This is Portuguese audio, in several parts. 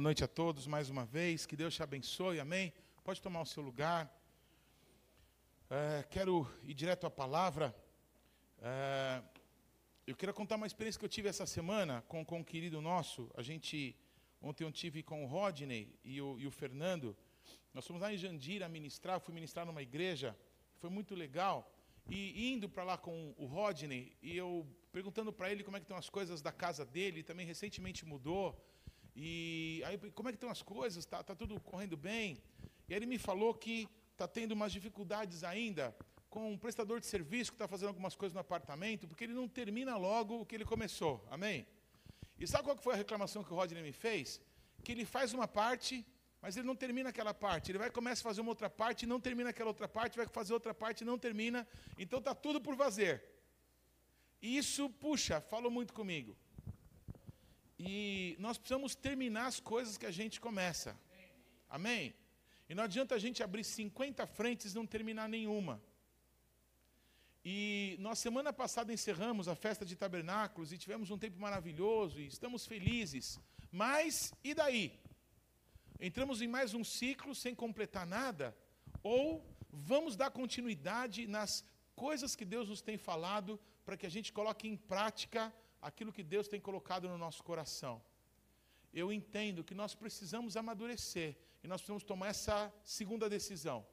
Boa noite a todos mais uma vez. Que Deus te abençoe. Amém. Pode tomar o seu lugar. É, quero ir direto à palavra. É, eu quero contar uma experiência que eu tive essa semana com, com um querido nosso. A gente ontem eu tive com o Rodney e o, e o Fernando. Nós fomos lá em Jandira ministrar. Fui ministrar numa igreja. Foi muito legal. E indo para lá com o Rodney e eu perguntando para ele como é que estão as coisas da casa dele. Também recentemente mudou. E aí, como é que estão as coisas? Está tá tudo correndo bem? E aí ele me falou que está tendo umas dificuldades ainda com um prestador de serviço que está fazendo algumas coisas no apartamento, porque ele não termina logo o que ele começou. Amém? E sabe qual foi a reclamação que o Rodney me fez? Que ele faz uma parte, mas ele não termina aquela parte. Ele vai começa a fazer uma outra parte não termina aquela outra parte, vai fazer outra parte não termina. Então está tudo por fazer. E isso, puxa, falou muito comigo. E nós precisamos terminar as coisas que a gente começa. Amém? E não adianta a gente abrir 50 frentes e não terminar nenhuma. E nós semana passada encerramos a festa de tabernáculos e tivemos um tempo maravilhoso e estamos felizes. Mas e daí? Entramos em mais um ciclo sem completar nada? Ou vamos dar continuidade nas coisas que Deus nos tem falado para que a gente coloque em prática aquilo que Deus tem colocado no nosso coração? Eu entendo que nós precisamos amadurecer e nós precisamos tomar essa segunda decisão.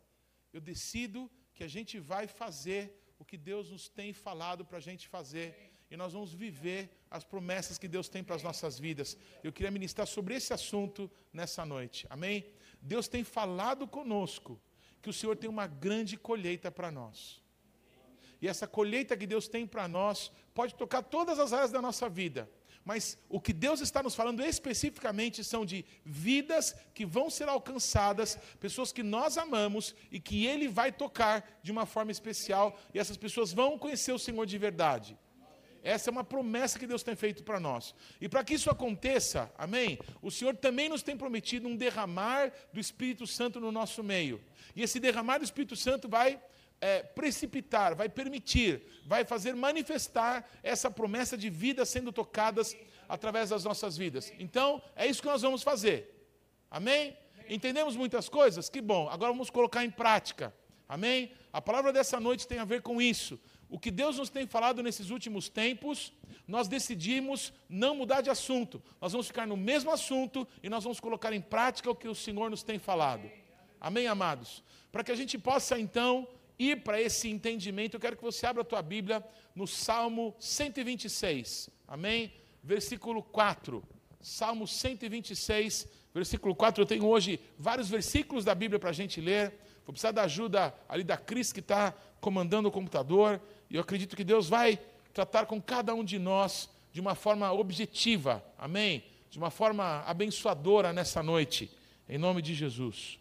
Eu decido que a gente vai fazer o que Deus nos tem falado para a gente fazer. E nós vamos viver as promessas que Deus tem para as nossas vidas. Eu queria ministrar sobre esse assunto nessa noite. Amém? Deus tem falado conosco que o Senhor tem uma grande colheita para nós. E essa colheita que Deus tem para nós pode tocar todas as áreas da nossa vida. Mas o que Deus está nos falando especificamente são de vidas que vão ser alcançadas, pessoas que nós amamos e que Ele vai tocar de uma forma especial, e essas pessoas vão conhecer o Senhor de verdade. Essa é uma promessa que Deus tem feito para nós. E para que isso aconteça, amém? O Senhor também nos tem prometido um derramar do Espírito Santo no nosso meio. E esse derramar do Espírito Santo vai é, precipitar, vai permitir, vai fazer manifestar essa promessa de vida sendo tocadas através das nossas vidas. Então, é isso que nós vamos fazer. Amém? Entendemos muitas coisas? Que bom. Agora vamos colocar em prática. Amém? A palavra dessa noite tem a ver com isso. O que Deus nos tem falado nesses últimos tempos, nós decidimos não mudar de assunto. Nós vamos ficar no mesmo assunto e nós vamos colocar em prática o que o Senhor nos tem falado. Amém, amados? Para que a gente possa então ir para esse entendimento, eu quero que você abra a tua Bíblia no Salmo 126. Amém? Versículo 4. Salmo 126, versículo 4. Eu tenho hoje vários versículos da Bíblia para a gente ler. Vou precisar da ajuda ali da Cris, que está comandando o computador. E eu acredito que Deus vai tratar com cada um de nós de uma forma objetiva. Amém? De uma forma abençoadora nessa noite. Em nome de Jesus.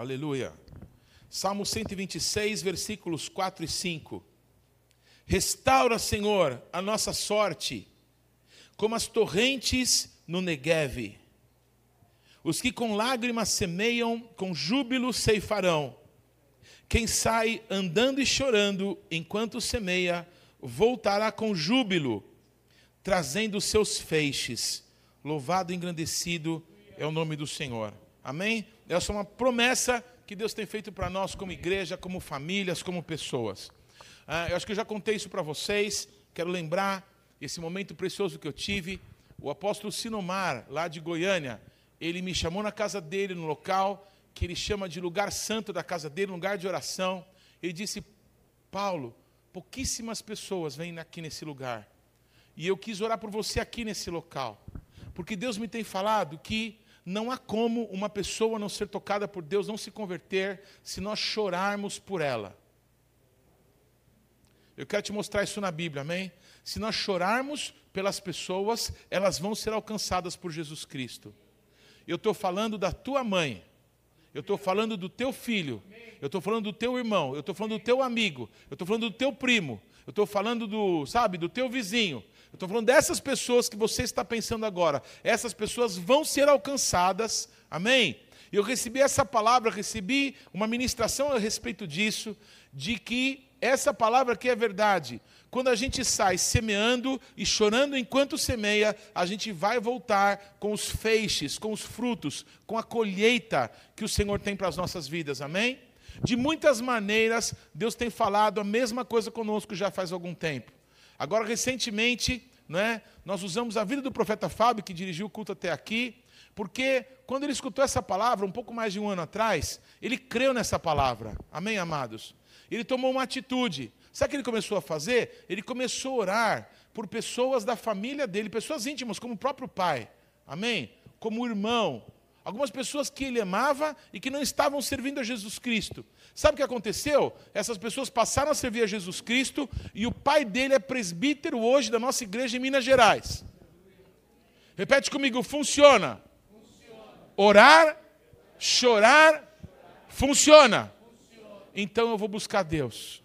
Aleluia. Salmo 126, versículos 4 e 5. Restaura, Senhor, a nossa sorte, como as torrentes no Negueve. Os que com lágrimas semeiam, com júbilo ceifarão. Quem sai andando e chorando enquanto semeia, voltará com júbilo, trazendo seus feixes. Louvado e engrandecido é o nome do Senhor. Amém? Essa é uma promessa que Deus tem feito para nós como igreja, como famílias, como pessoas. Ah, eu acho que eu já contei isso para vocês. Quero lembrar esse momento precioso que eu tive. O apóstolo Sinomar, lá de Goiânia, ele me chamou na casa dele, no local que ele chama de lugar santo da casa dele, lugar de oração. Ele disse: Paulo, pouquíssimas pessoas vêm aqui nesse lugar. E eu quis orar por você aqui nesse local. Porque Deus me tem falado que não há como uma pessoa não ser tocada por Deus, não se converter, se nós chorarmos por ela. Eu quero te mostrar isso na Bíblia, amém? Se nós chorarmos pelas pessoas, elas vão ser alcançadas por Jesus Cristo. Eu estou falando da tua mãe, eu estou falando do teu filho, eu estou falando do teu irmão, eu estou falando do teu amigo, eu estou falando do teu primo, eu estou falando do, sabe, do teu vizinho, eu estou falando dessas pessoas que você está pensando agora. Essas pessoas vão ser alcançadas, amém? Eu recebi essa palavra, recebi uma ministração a respeito disso, de que essa palavra aqui é verdade. Quando a gente sai semeando e chorando enquanto semeia, a gente vai voltar com os feixes, com os frutos, com a colheita que o Senhor tem para as nossas vidas. Amém? De muitas maneiras, Deus tem falado a mesma coisa conosco já faz algum tempo. Agora, recentemente, né, nós usamos a vida do profeta Fábio, que dirigiu o culto até aqui, porque quando ele escutou essa palavra, um pouco mais de um ano atrás, ele creu nessa palavra. Amém, amados? Ele tomou uma atitude. Sabe o que ele começou a fazer? Ele começou a orar por pessoas da família dele, pessoas íntimas, como o próprio pai. Amém? Como o irmão, Algumas pessoas que ele amava e que não estavam servindo a Jesus Cristo. Sabe o que aconteceu? Essas pessoas passaram a servir a Jesus Cristo e o pai dele é presbítero hoje da nossa igreja em Minas Gerais. Repete comigo: funciona. Orar, chorar, funciona. Então eu vou buscar Deus.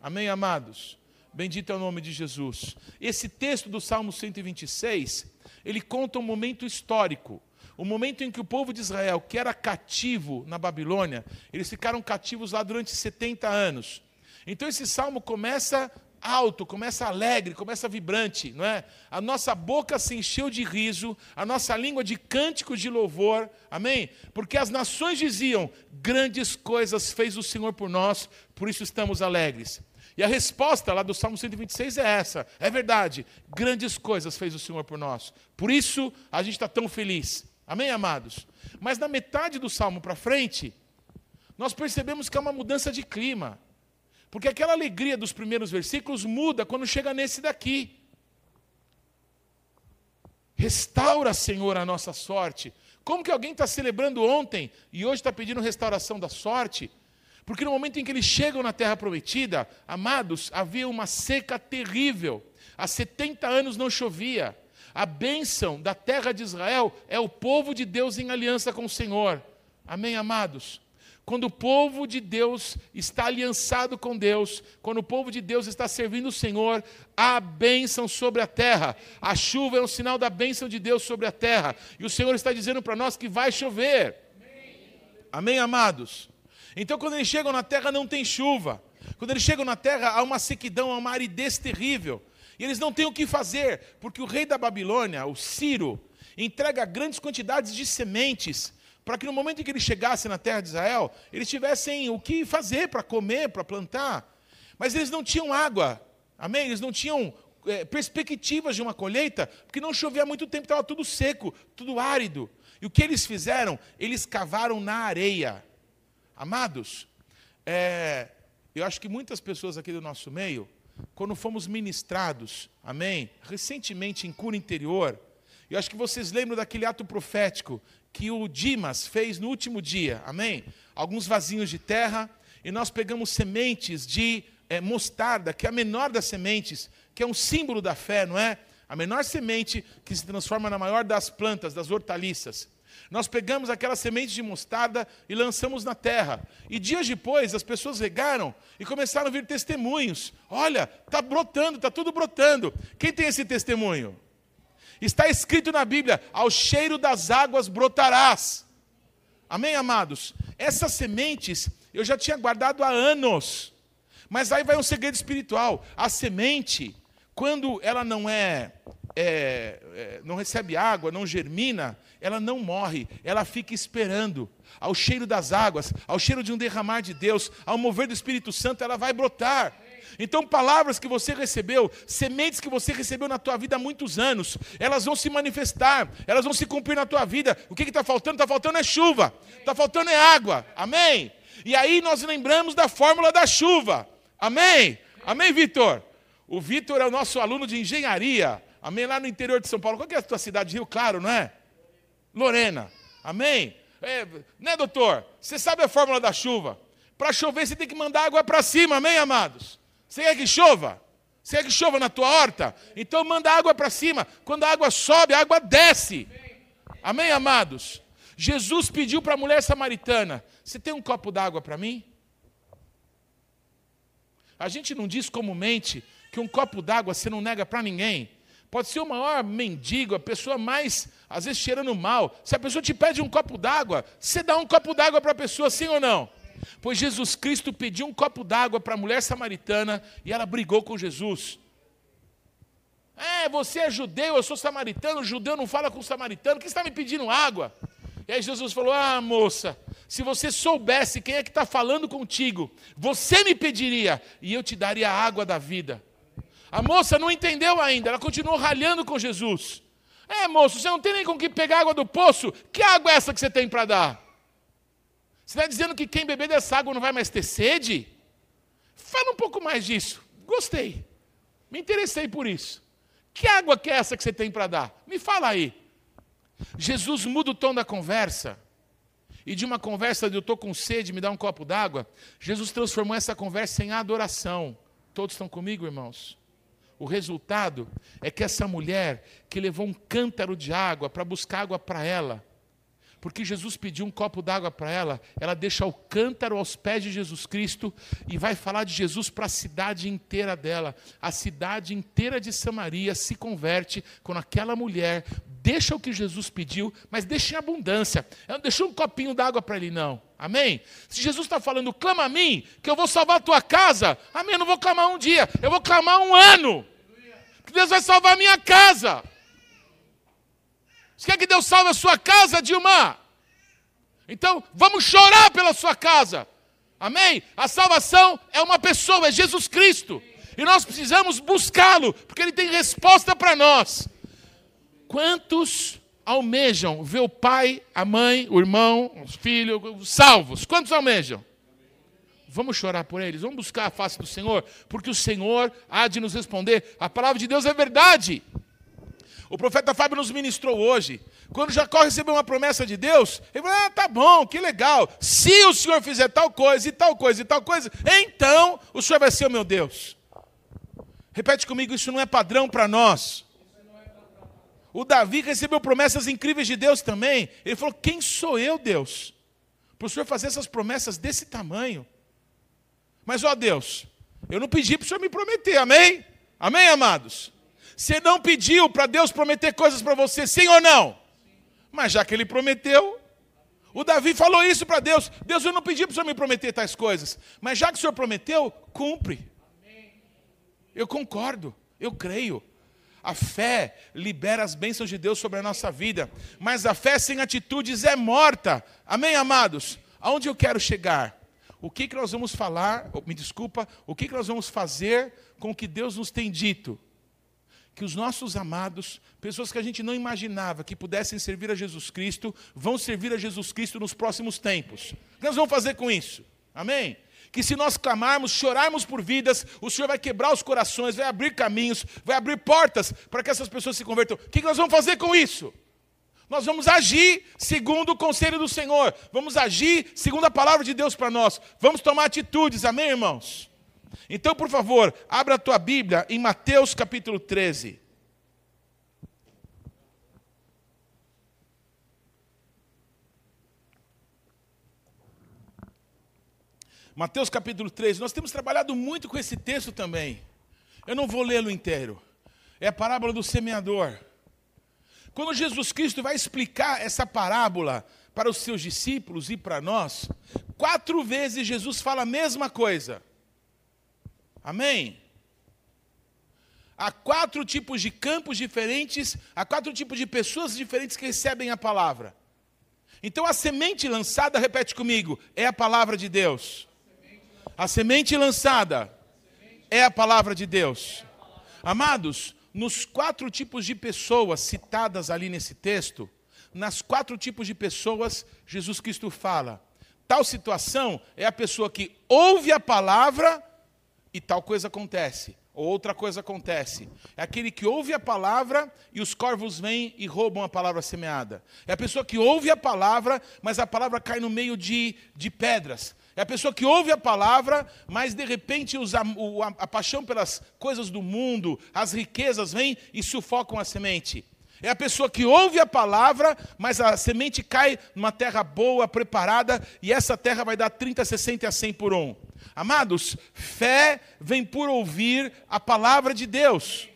Amém, amados? Bendito é o nome de Jesus. Esse texto do Salmo 126, ele conta um momento histórico o momento em que o povo de Israel, que era cativo na Babilônia, eles ficaram cativos lá durante 70 anos. Então esse salmo começa alto, começa alegre, começa vibrante, não é? A nossa boca se encheu de riso, a nossa língua de cânticos de louvor, amém? Porque as nações diziam: grandes coisas fez o Senhor por nós, por isso estamos alegres. E a resposta lá do Salmo 126 é essa: é verdade, grandes coisas fez o Senhor por nós, por isso a gente está tão feliz. Amém, amados? Mas na metade do salmo para frente, nós percebemos que é uma mudança de clima. Porque aquela alegria dos primeiros versículos muda quando chega nesse daqui. Restaura, Senhor, a nossa sorte. Como que alguém está celebrando ontem e hoje está pedindo restauração da sorte? Porque no momento em que eles chegam na terra prometida, amados, havia uma seca terrível. Há 70 anos não chovia. A bênção da terra de Israel é o povo de Deus em aliança com o Senhor. Amém, amados? Quando o povo de Deus está aliançado com Deus, quando o povo de Deus está servindo o Senhor, há bênção sobre a terra. A chuva é um sinal da bênção de Deus sobre a terra. E o Senhor está dizendo para nós que vai chover. Amém, amados? Então, quando eles chegam na terra, não tem chuva. Quando eles chegam na terra, há uma sequidão, há uma aridez terrível. E eles não têm o que fazer, porque o rei da Babilônia, o Ciro, entrega grandes quantidades de sementes para que no momento em que eles chegassem na terra de Israel, eles tivessem o que fazer para comer, para plantar. Mas eles não tinham água, amém? Eles não tinham é, perspectivas de uma colheita, porque não chovia há muito tempo, estava tudo seco, tudo árido. E o que eles fizeram? Eles cavaram na areia. Amados, é, eu acho que muitas pessoas aqui do nosso meio quando fomos ministrados, amém? Recentemente em cura interior, eu acho que vocês lembram daquele ato profético que o Dimas fez no último dia, amém? Alguns vasinhos de terra, e nós pegamos sementes de é, mostarda, que é a menor das sementes, que é um símbolo da fé, não é? A menor semente que se transforma na maior das plantas, das hortaliças. Nós pegamos aquela semente de mostarda e lançamos na terra. E dias depois, as pessoas regaram e começaram a vir testemunhos. Olha, está brotando, está tudo brotando. Quem tem esse testemunho? Está escrito na Bíblia: ao cheiro das águas brotarás. Amém, amados? Essas sementes eu já tinha guardado há anos. Mas aí vai um segredo espiritual. A semente, quando ela não é, é, é não recebe água, não germina, ela não morre, ela fica esperando. Ao cheiro das águas, ao cheiro de um derramar de Deus, ao mover do Espírito Santo, ela vai brotar. Então, palavras que você recebeu, sementes que você recebeu na tua vida há muitos anos, elas vão se manifestar, elas vão se cumprir na tua vida. O que está faltando? Está faltando é chuva, está faltando é água. Amém? E aí nós lembramos da fórmula da chuva. Amém? Amém, Vitor? O Vitor é o nosso aluno de engenharia. Amém? Lá no interior de São Paulo. Qual é a tua cidade? Rio Claro, não é? Lorena. Amém? É, né, doutor? Você sabe a fórmula da chuva? Para chover, você tem que mandar água para cima, amém, amados? Você quer que chova? Você quer que chova na tua horta? Então manda água para cima. Quando a água sobe, a água desce. Amém, amados? Jesus pediu para a mulher samaritana: Você tem um copo d'água para mim? A gente não diz comumente que um copo d'água você não nega para ninguém. Pode ser o maior mendigo, a pessoa mais, às vezes, cheirando mal. Se a pessoa te pede um copo d'água, você dá um copo d'água para a pessoa, sim ou não? Pois Jesus Cristo pediu um copo d'água para a mulher samaritana e ela brigou com Jesus. É, você é judeu, eu sou samaritano, judeu não fala com samaritano, que está me pedindo água? E aí Jesus falou: Ah, moça, se você soubesse quem é que está falando contigo, você me pediria e eu te daria a água da vida. A moça não entendeu ainda, ela continuou ralhando com Jesus. É, moço, você não tem nem com que pegar água do poço? Que água é essa que você tem para dar? Você está dizendo que quem beber dessa água não vai mais ter sede? Fala um pouco mais disso. Gostei. Me interessei por isso. Que água que é essa que você tem para dar? Me fala aí. Jesus muda o tom da conversa. E de uma conversa de eu estou com sede, me dá um copo d'água, Jesus transformou essa conversa em adoração. Todos estão comigo, irmãos? O resultado é que essa mulher que levou um cântaro de água para buscar água para ela, porque Jesus pediu um copo d'água para ela, ela deixa o cântaro aos pés de Jesus Cristo e vai falar de Jesus para a cidade inteira dela. A cidade inteira de Samaria se converte quando aquela mulher deixa o que Jesus pediu, mas deixa em abundância. Ela não deixou um copinho d'água para ele, não. Amém? Se Jesus está falando, clama a mim, que eu vou salvar a tua casa. Amém? Eu não vou clamar um dia, eu vou clamar um ano. Que Deus vai salvar a minha casa. Você quer que Deus salve a sua casa, Dilma? Então, vamos chorar pela sua casa. Amém? A salvação é uma pessoa, é Jesus Cristo. E nós precisamos buscá-lo, porque ele tem resposta para nós. Quantos almejam ver o pai, a mãe, o irmão, os filhos salvos? Quantos almejam? Vamos chorar por eles, vamos buscar a face do Senhor, porque o Senhor há de nos responder. A palavra de Deus é verdade. O profeta Fábio nos ministrou hoje. Quando Jacó recebeu uma promessa de Deus, ele falou: Ah, tá bom, que legal. Se o Senhor fizer tal coisa, e tal coisa, e tal coisa, então o Senhor vai ser o meu Deus. Repete comigo: isso não é padrão para nós. O Davi recebeu promessas incríveis de Deus também. Ele falou: Quem sou eu, Deus? Para o Senhor fazer essas promessas desse tamanho. Mas, ó Deus, eu não pedi para o Senhor me prometer, amém? Amém, amados? Você não pediu para Deus prometer coisas para você, sim ou não? Mas já que ele prometeu, o Davi falou isso para Deus: Deus, eu não pedi para o Senhor me prometer tais coisas, mas já que o Senhor prometeu, cumpre. Eu concordo, eu creio. A fé libera as bênçãos de Deus sobre a nossa vida, mas a fé sem atitudes é morta. Amém, amados? Aonde eu quero chegar? O que, que nós vamos falar, me desculpa, o que, que nós vamos fazer com o que Deus nos tem dito? Que os nossos amados, pessoas que a gente não imaginava que pudessem servir a Jesus Cristo, vão servir a Jesus Cristo nos próximos tempos. O que nós vamos fazer com isso? Amém? Que se nós clamarmos, chorarmos por vidas, o Senhor vai quebrar os corações, vai abrir caminhos, vai abrir portas para que essas pessoas se convertam. O que nós vamos fazer com isso? Nós vamos agir segundo o conselho do Senhor. Vamos agir segundo a palavra de Deus para nós. Vamos tomar atitudes, amém, irmãos? Então, por favor, abra a tua Bíblia em Mateus capítulo 13. Mateus capítulo 13. Nós temos trabalhado muito com esse texto também. Eu não vou lê-lo inteiro. É a parábola do semeador. Quando Jesus Cristo vai explicar essa parábola para os seus discípulos e para nós, quatro vezes Jesus fala a mesma coisa. Amém? Há quatro tipos de campos diferentes, há quatro tipos de pessoas diferentes que recebem a palavra. Então a semente lançada, repete comigo, é a palavra de Deus. A semente lançada é a palavra de Deus. Amados, nos quatro tipos de pessoas citadas ali nesse texto, nas quatro tipos de pessoas, Jesus Cristo fala: tal situação é a pessoa que ouve a palavra e tal coisa acontece, ou outra coisa acontece. É aquele que ouve a palavra e os corvos vêm e roubam a palavra semeada. É a pessoa que ouve a palavra, mas a palavra cai no meio de, de pedras. É a pessoa que ouve a palavra, mas de repente usa a, a paixão pelas coisas do mundo, as riquezas vêm e sufocam a semente. É a pessoa que ouve a palavra, mas a semente cai numa terra boa, preparada, e essa terra vai dar 30, 60 a 100 por um. Amados, fé vem por ouvir a palavra de Deus.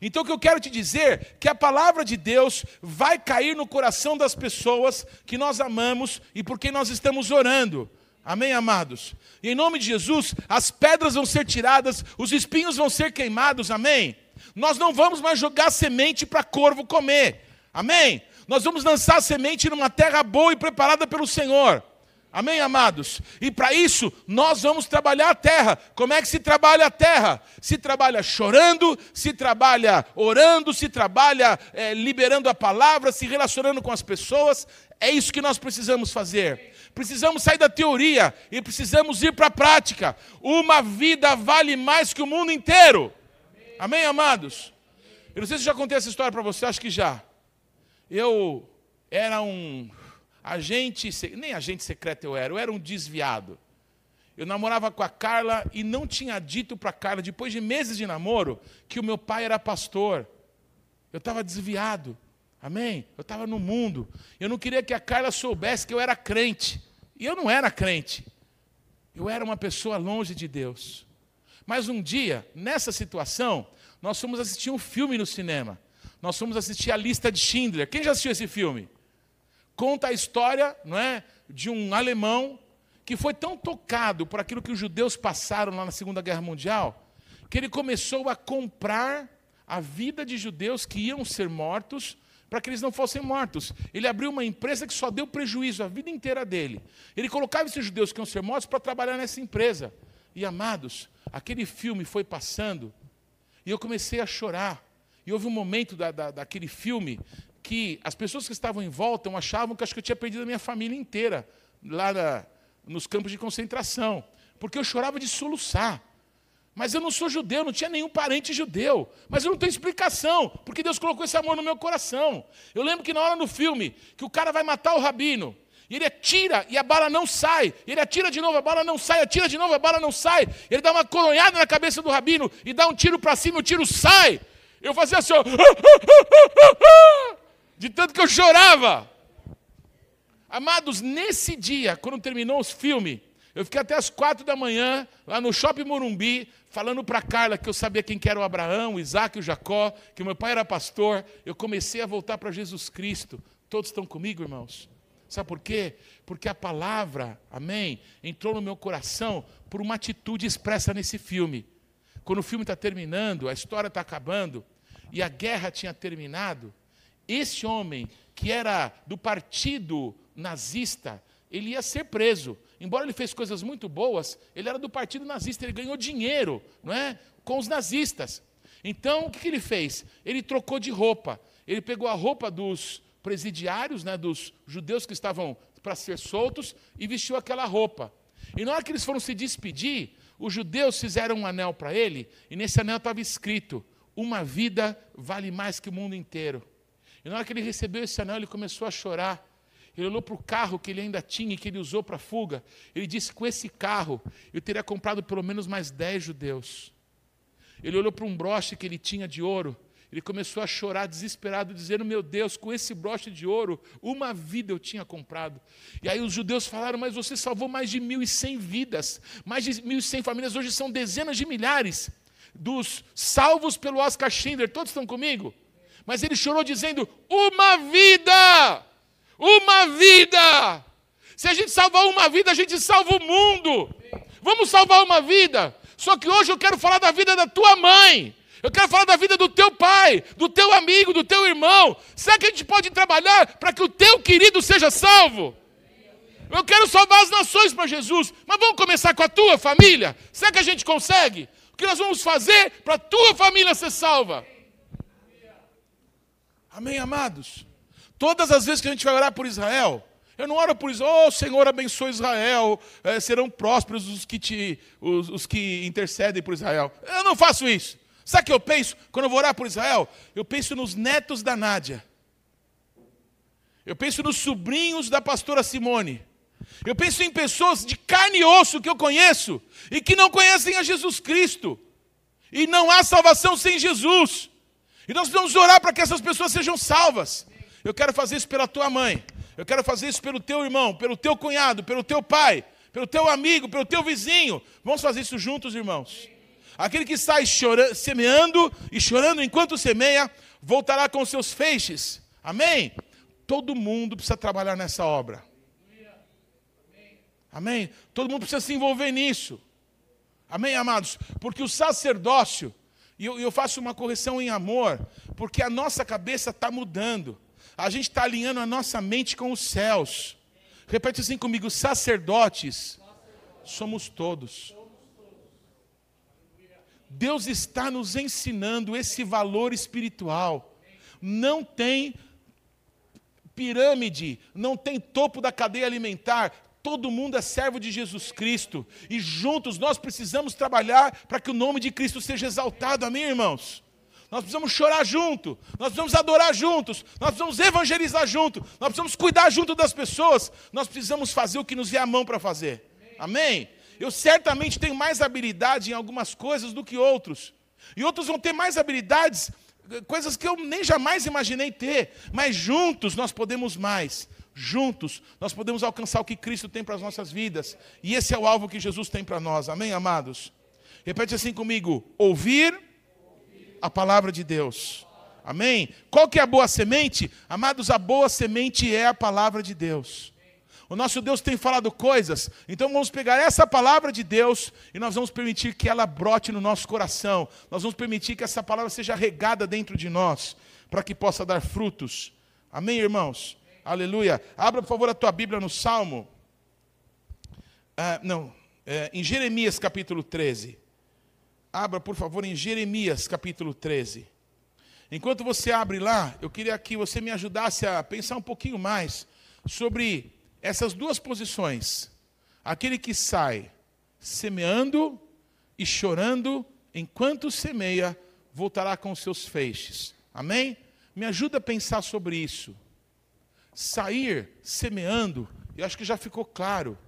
Então o que eu quero te dizer é que a palavra de Deus vai cair no coração das pessoas que nós amamos e por quem nós estamos orando. Amém, amados? E em nome de Jesus, as pedras vão ser tiradas, os espinhos vão ser queimados, amém? Nós não vamos mais jogar semente para corvo comer, amém? Nós vamos lançar semente numa terra boa e preparada pelo Senhor. Amém, amados? E para isso, nós vamos trabalhar a terra. Como é que se trabalha a terra? Se trabalha chorando, se trabalha orando, se trabalha é, liberando a palavra, se relacionando com as pessoas. É isso que nós precisamos fazer. Precisamos sair da teoria e precisamos ir para a prática. Uma vida vale mais que o mundo inteiro. Amém, amados? Eu não sei se já contei essa história para você, acho que já. Eu era um agente, nem agente secreto eu era, eu era um desviado. Eu namorava com a Carla e não tinha dito para a Carla, depois de meses de namoro, que o meu pai era pastor. Eu estava desviado. Amém? Eu estava no mundo. Eu não queria que a Carla soubesse que eu era crente. E eu não era crente. Eu era uma pessoa longe de Deus. Mas um dia, nessa situação, nós fomos assistir um filme no cinema. Nós fomos assistir a lista de Schindler. Quem já assistiu esse filme? Conta a história não é, de um alemão que foi tão tocado por aquilo que os judeus passaram lá na Segunda Guerra Mundial, que ele começou a comprar a vida de judeus que iam ser mortos para que eles não fossem mortos. Ele abriu uma empresa que só deu prejuízo a vida inteira dele. Ele colocava esses judeus que iam ser mortos para trabalhar nessa empresa. E amados, aquele filme foi passando e eu comecei a chorar. E houve um momento da, da, daquele filme que as pessoas que estavam em volta achavam que acho que eu tinha perdido a minha família inteira lá na, nos campos de concentração, porque eu chorava de soluçar. Mas eu não sou judeu, não tinha nenhum parente judeu. Mas eu não tenho explicação, porque Deus colocou esse amor no meu coração. Eu lembro que na hora do filme, que o cara vai matar o rabino, e ele atira e a bala não sai. Ele atira de novo, a bala não sai, atira de novo, a bala não sai. Ele dá uma coronhada na cabeça do rabino e dá um tiro para cima, o tiro sai. Eu fazia assim, ó. de tanto que eu chorava. Amados, nesse dia, quando terminou os filmes, eu fiquei até as quatro da manhã, lá no Shopping Morumbi, falando para Carla que eu sabia quem que era o Abraão, o Isaac e o Jacó, que meu pai era pastor. Eu comecei a voltar para Jesus Cristo. Todos estão comigo, irmãos? Sabe por quê? Porque a palavra, amém, entrou no meu coração por uma atitude expressa nesse filme. Quando o filme está terminando, a história está acabando, e a guerra tinha terminado, esse homem, que era do partido nazista, ele ia ser preso. Embora ele fez coisas muito boas, ele era do partido nazista, ele ganhou dinheiro não é, com os nazistas. Então, o que, ele fez? Ele trocou de roupa. Ele pegou a roupa dos presidiários, né, dos judeus que estavam para ser soltos, e vestiu aquela roupa. E na hora que eles foram se despedir, os judeus fizeram um anel para ele, e nesse anel estava escrito: Uma vida vale mais que o mundo inteiro. E na hora que ele recebeu esse anel, ele começou a chorar. Ele olhou para o carro que ele ainda tinha e que ele usou para a fuga. Ele disse: Com esse carro, eu teria comprado pelo menos mais dez judeus. Ele olhou para um broche que ele tinha de ouro. Ele começou a chorar desesperado, dizendo: Meu Deus, com esse broche de ouro, uma vida eu tinha comprado. E aí os judeus falaram: Mas você salvou mais de mil e cem vidas, mais de mil e cem famílias, hoje são dezenas de milhares dos salvos pelo Oscar Schindler. Todos estão comigo? Mas ele chorou dizendo: Uma vida! Uma vida! Se a gente salvar uma vida, a gente salva o mundo. Vamos salvar uma vida. Só que hoje eu quero falar da vida da tua mãe. Eu quero falar da vida do teu pai, do teu amigo, do teu irmão. Será que a gente pode trabalhar para que o teu querido seja salvo? Eu quero salvar as nações para Jesus, mas vamos começar com a tua família? Será que a gente consegue? O que nós vamos fazer para a tua família ser salva? Amém, amados? Todas as vezes que a gente vai orar por Israel, eu não oro por Israel, oh Senhor, abençoe Israel, é, serão prósperos os que, te, os, os que intercedem por Israel. Eu não faço isso. Sabe o que eu penso quando eu vou orar por Israel? Eu penso nos netos da Nádia. Eu penso nos sobrinhos da pastora Simone. Eu penso em pessoas de carne e osso que eu conheço e que não conhecem a Jesus Cristo. E não há salvação sem Jesus. E nós vamos orar para que essas pessoas sejam salvas. Eu quero fazer isso pela tua mãe. Eu quero fazer isso pelo teu irmão, pelo teu cunhado, pelo teu pai, pelo teu amigo, pelo teu vizinho. Vamos fazer isso juntos, irmãos. Aquele que chorando, semeando e chorando enquanto semeia, voltará com seus feixes. Amém? Todo mundo precisa trabalhar nessa obra. Amém? Todo mundo precisa se envolver nisso. Amém, amados? Porque o sacerdócio, e eu, eu faço uma correção em amor, porque a nossa cabeça está mudando. A gente está alinhando a nossa mente com os céus. Repete assim comigo: sacerdotes somos todos. Deus está nos ensinando esse valor espiritual. Não tem pirâmide, não tem topo da cadeia alimentar. Todo mundo é servo de Jesus Cristo. E juntos nós precisamos trabalhar para que o nome de Cristo seja exaltado. Amém, irmãos? Nós precisamos chorar junto, nós precisamos adorar juntos, nós precisamos evangelizar junto, nós precisamos cuidar junto das pessoas, nós precisamos fazer o que nos vier a mão para fazer. Amém? Eu certamente tenho mais habilidade em algumas coisas do que outros. E outros vão ter mais habilidades, coisas que eu nem jamais imaginei ter. Mas juntos nós podemos mais. Juntos nós podemos alcançar o que Cristo tem para as nossas vidas. E esse é o alvo que Jesus tem para nós. Amém, amados? Repete assim comigo: ouvir a palavra de Deus. Amém? Qual que é a boa semente? Amados, a boa semente é a palavra de Deus. O nosso Deus tem falado coisas, então vamos pegar essa palavra de Deus e nós vamos permitir que ela brote no nosso coração. Nós vamos permitir que essa palavra seja regada dentro de nós, para que possa dar frutos. Amém, irmãos? Aleluia. Abra, por favor, a tua Bíblia no Salmo. Ah, não, é, em Jeremias capítulo 13. Abra, por favor, em Jeremias capítulo 13. Enquanto você abre lá, eu queria que você me ajudasse a pensar um pouquinho mais sobre essas duas posições. Aquele que sai semeando e chorando, enquanto semeia, voltará com seus feixes. Amém? Me ajuda a pensar sobre isso. Sair semeando, eu acho que já ficou claro,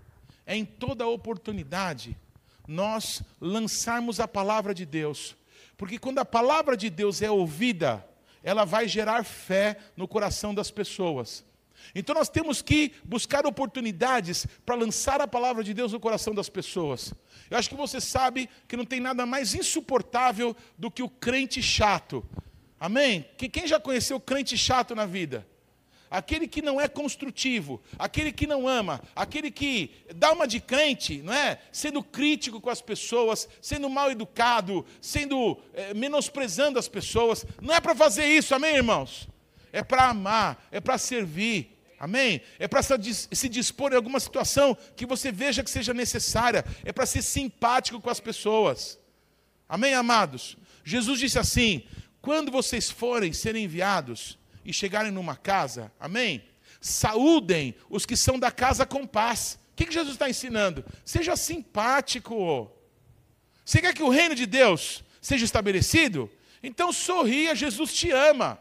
é em toda oportunidade nós lançarmos a palavra de Deus. Porque quando a palavra de Deus é ouvida, ela vai gerar fé no coração das pessoas. Então nós temos que buscar oportunidades para lançar a palavra de Deus no coração das pessoas. Eu acho que você sabe que não tem nada mais insuportável do que o crente chato. Amém? Quem já conheceu crente chato na vida? Aquele que não é construtivo, aquele que não ama, aquele que dá uma de crente, não é? Sendo crítico com as pessoas, sendo mal educado, sendo é, menosprezando as pessoas. Não é para fazer isso, amém, irmãos? é para amar, é para servir. Amém? É para se dispor em alguma situação que você veja que seja necessária. É para ser simpático com as pessoas. Amém, amados? Jesus disse assim: quando vocês forem ser enviados e chegarem numa casa, amém? Saúdem os que são da casa com paz. O que, Jesus está ensinando? Seja simpático. Você quer que o reino de Deus seja estabelecido? Então sorria, Jesus te ama.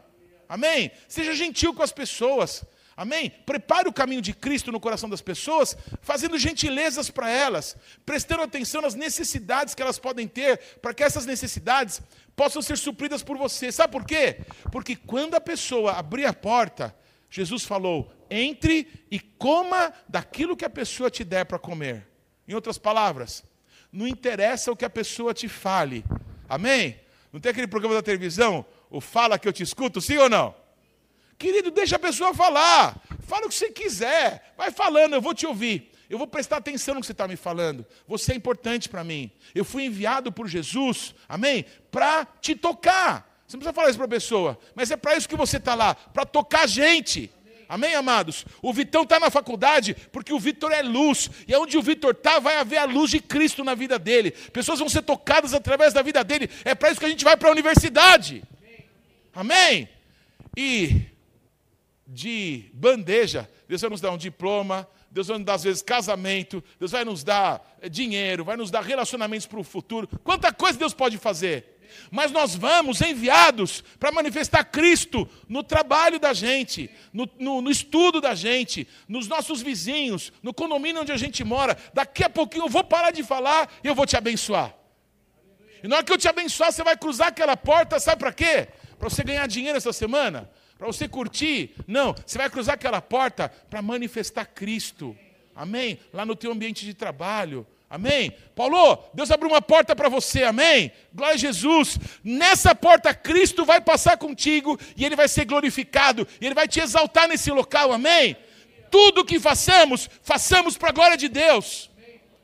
Amém? Seja gentil com as pessoas. Amém? Prepare o caminho de Cristo no coração das pessoas, fazendo gentilezas para elas, prestando atenção nas necessidades que elas podem ter, para que essas necessidades possam ser supridas por você. Sabe por quê? Porque quando a pessoa abrir a porta, Jesus falou: entre e coma daquilo que a pessoa te der para comer. Em outras palavras, não interessa o que a pessoa te fale. Amém? Não tem aquele programa da televisão? o fala que eu te escuto, sim ou não? Querido, deixa a pessoa falar. Fala o que você quiser. Vai falando, eu vou te ouvir. Eu vou prestar atenção no que você está me falando. Você é importante para mim. Eu fui enviado por Jesus, amém? Para te tocar. Você não precisa falar isso para a pessoa, mas é para isso que você está lá para tocar gente. Amém, amados? O Vitão está na faculdade porque o Vitor é luz. E onde o Vitor está, vai haver a luz de Cristo na vida dele. Pessoas vão ser tocadas através da vida dele. É para isso que a gente vai para a universidade. Amém? E de bandeja, Deus vai nos dar um diploma, Deus vai nos dar, às vezes, casamento, Deus vai nos dar eh, dinheiro, vai nos dar relacionamentos para o futuro. Quanta coisa Deus pode fazer. Mas nós vamos enviados para manifestar Cristo no trabalho da gente, no, no, no, estudo da gente, nos nossos vizinhos, no condomínio onde a gente mora. Daqui a pouquinho eu vou parar de falar e eu vou te abençoar. E na hora que eu te abençoar, você vai cruzar aquela porta, sabe para quê? para você ganhar dinheiro essa semana, para você curtir. Não, você vai cruzar aquela porta para manifestar Cristo. Amém? Lá no teu ambiente de trabalho. Amém? Paulo, Deus abriu uma porta para você, amém? Glória a Jesus. Nessa porta, Cristo vai passar contigo e Ele vai ser glorificado, e Ele vai te exaltar nesse local, amém? Tudo que façamos, façamos para a glória de Deus.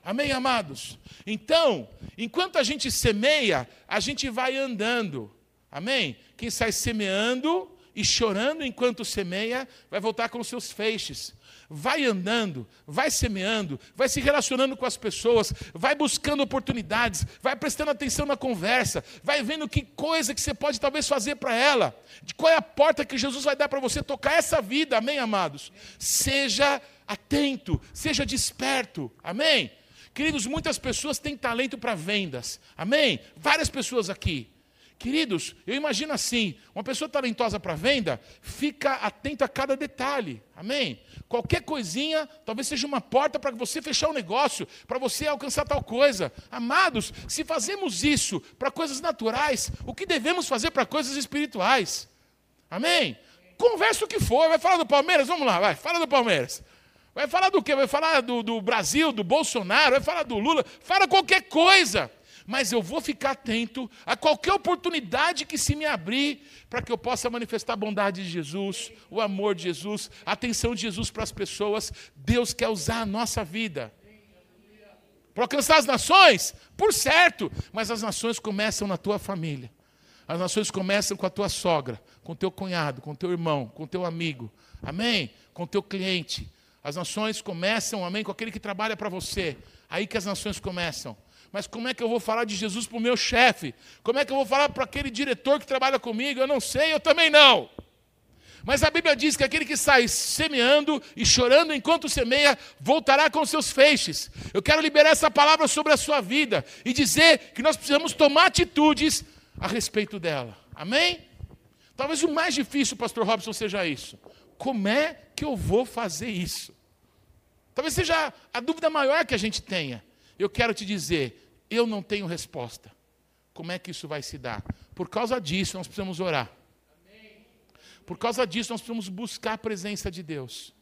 Amém, amados? Então, enquanto a gente semeia, a gente vai andando, amém? Quem sai semeando e chorando enquanto semeia, vai voltar com os seus feixes vai andando, vai semeando, vai se relacionando com as pessoas, vai buscando oportunidades, vai prestando atenção na conversa, vai vendo que coisa que você pode talvez fazer para ela, de qual é a porta que Jesus vai dar para você tocar essa vida, amém, amados? Seja atento, seja desperto, amém? Queridos, muitas pessoas têm talento para vendas, amém? Várias pessoas aqui. Queridos, eu imagino assim: uma pessoa talentosa para venda fica atento a cada detalhe, amém? Qualquer coisinha, talvez seja uma porta para você fechar o um negócio, para você alcançar tal coisa. Amados, se fazemos isso para coisas naturais, o que devemos fazer para coisas espirituais? Amém? Conversa o que for, vai falar do Palmeiras? Vamos lá, vai, fala do Palmeiras. Vai falar do quê? Vai falar do, do Brasil, do Bolsonaro, vai falar do Lula, fala qualquer coisa mas eu vou ficar atento a qualquer oportunidade que se me abrir para que eu possa manifestar a bondade de Jesus, o amor de Jesus, a atenção de Jesus para as pessoas. Deus quer usar a nossa vida. Para alcançar as nações, por certo, mas as nações começam na tua família. As nações começam com a tua sogra, com teu cunhado, com teu irmão, com teu amigo. Amém? Com teu cliente. As nações começam, amém, com aquele que trabalha para você. Aí que as nações começam. Mas como é que eu vou falar de Jesus para o meu chefe? Como é que eu vou falar para aquele diretor que trabalha comigo? Eu não sei, eu também não. Mas a Bíblia diz que aquele que sai semeando e chorando enquanto semeia, voltará com seus feixes. Eu quero liberar essa palavra sobre a sua vida e dizer que nós precisamos tomar atitudes a respeito dela. Amém? Talvez o mais difícil, pastor Robson, seja isso. Como é que eu vou fazer isso? Talvez seja a dúvida maior que a gente tenha. Eu quero te dizer, eu não tenho resposta. Como é que isso vai se dar? Por causa disso, nós precisamos orar. Por causa disso, nós precisamos buscar a presença de Deus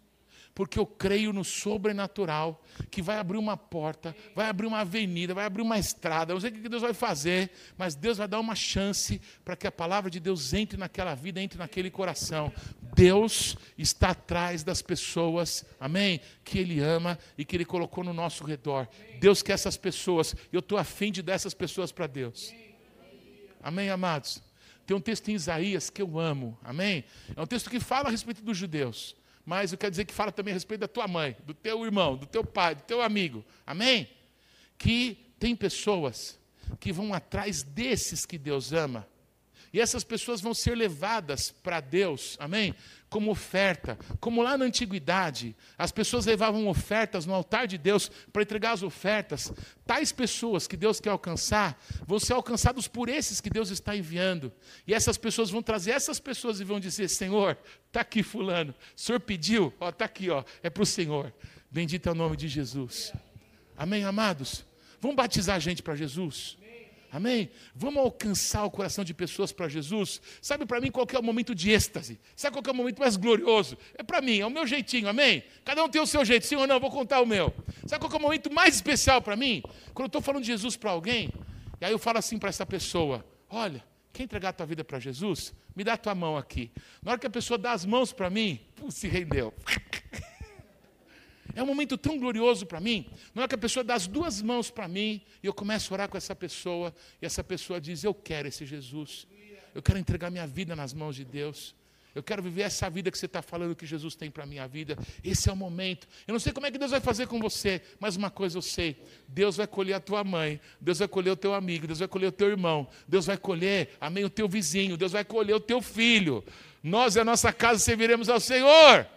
porque eu creio no sobrenatural, que vai abrir uma porta, vai abrir uma avenida, vai abrir uma estrada. Eu não sei o que Deus vai fazer, mas Deus vai dar uma chance para que a palavra de Deus entre naquela vida, entre naquele coração. Deus está atrás das pessoas, amém? Que Ele ama e que Ele colocou no nosso redor. Deus quer essas pessoas, eu estou afim de dar essas pessoas para Deus. Amém, amados? Tem um texto em Isaías que eu amo, amém? É um texto que fala a respeito dos judeus mas eu quero dizer que fala também a respeito da tua mãe, do teu irmão, do teu pai, do teu amigo. Amém? Que tem pessoas que vão atrás desses que Deus ama. E essas pessoas vão ser levadas para Deus, amém? como oferta. Como lá na antiguidade, as pessoas levavam ofertas no altar de Deus para entregar as ofertas. Tais pessoas que Deus quer alcançar vão ser alcançados por esses que Deus está enviando. E essas pessoas vão trazer essas pessoas e vão dizer: Senhor, está aqui Fulano. O Senhor pediu, está aqui, ó, é para o Senhor. Bendito é o nome de Jesus. Amém, amados? Vamos batizar a gente para Jesus? Amém? Vamos alcançar o coração de pessoas para Jesus. Sabe para mim qual é o momento de êxtase? Sabe qual é o momento mais glorioso? É para mim, é o meu jeitinho, amém? Cada um tem o seu jeito, sim ou não? Vou contar o meu. Sabe qual é o momento mais especial para mim? Quando eu estou falando de Jesus para alguém, e aí eu falo assim para essa pessoa: Olha, quer entregar a tua vida para Jesus? Me dá a tua mão aqui. Na hora que a pessoa dá as mãos para mim, se rendeu. É um momento tão glorioso para mim. Não é que a pessoa dá as duas mãos para mim e eu começo a orar com essa pessoa e essa pessoa diz: Eu quero esse Jesus. Eu quero entregar minha vida nas mãos de Deus. Eu quero viver essa vida que você está falando que Jesus tem para a minha vida. Esse é o momento. Eu não sei como é que Deus vai fazer com você, mas uma coisa eu sei: Deus vai colher a tua mãe, Deus vai colher o teu amigo, Deus vai colher o teu irmão, Deus vai colher, amém, o teu vizinho, Deus vai colher o teu filho. Nós e a nossa casa serviremos ao Senhor.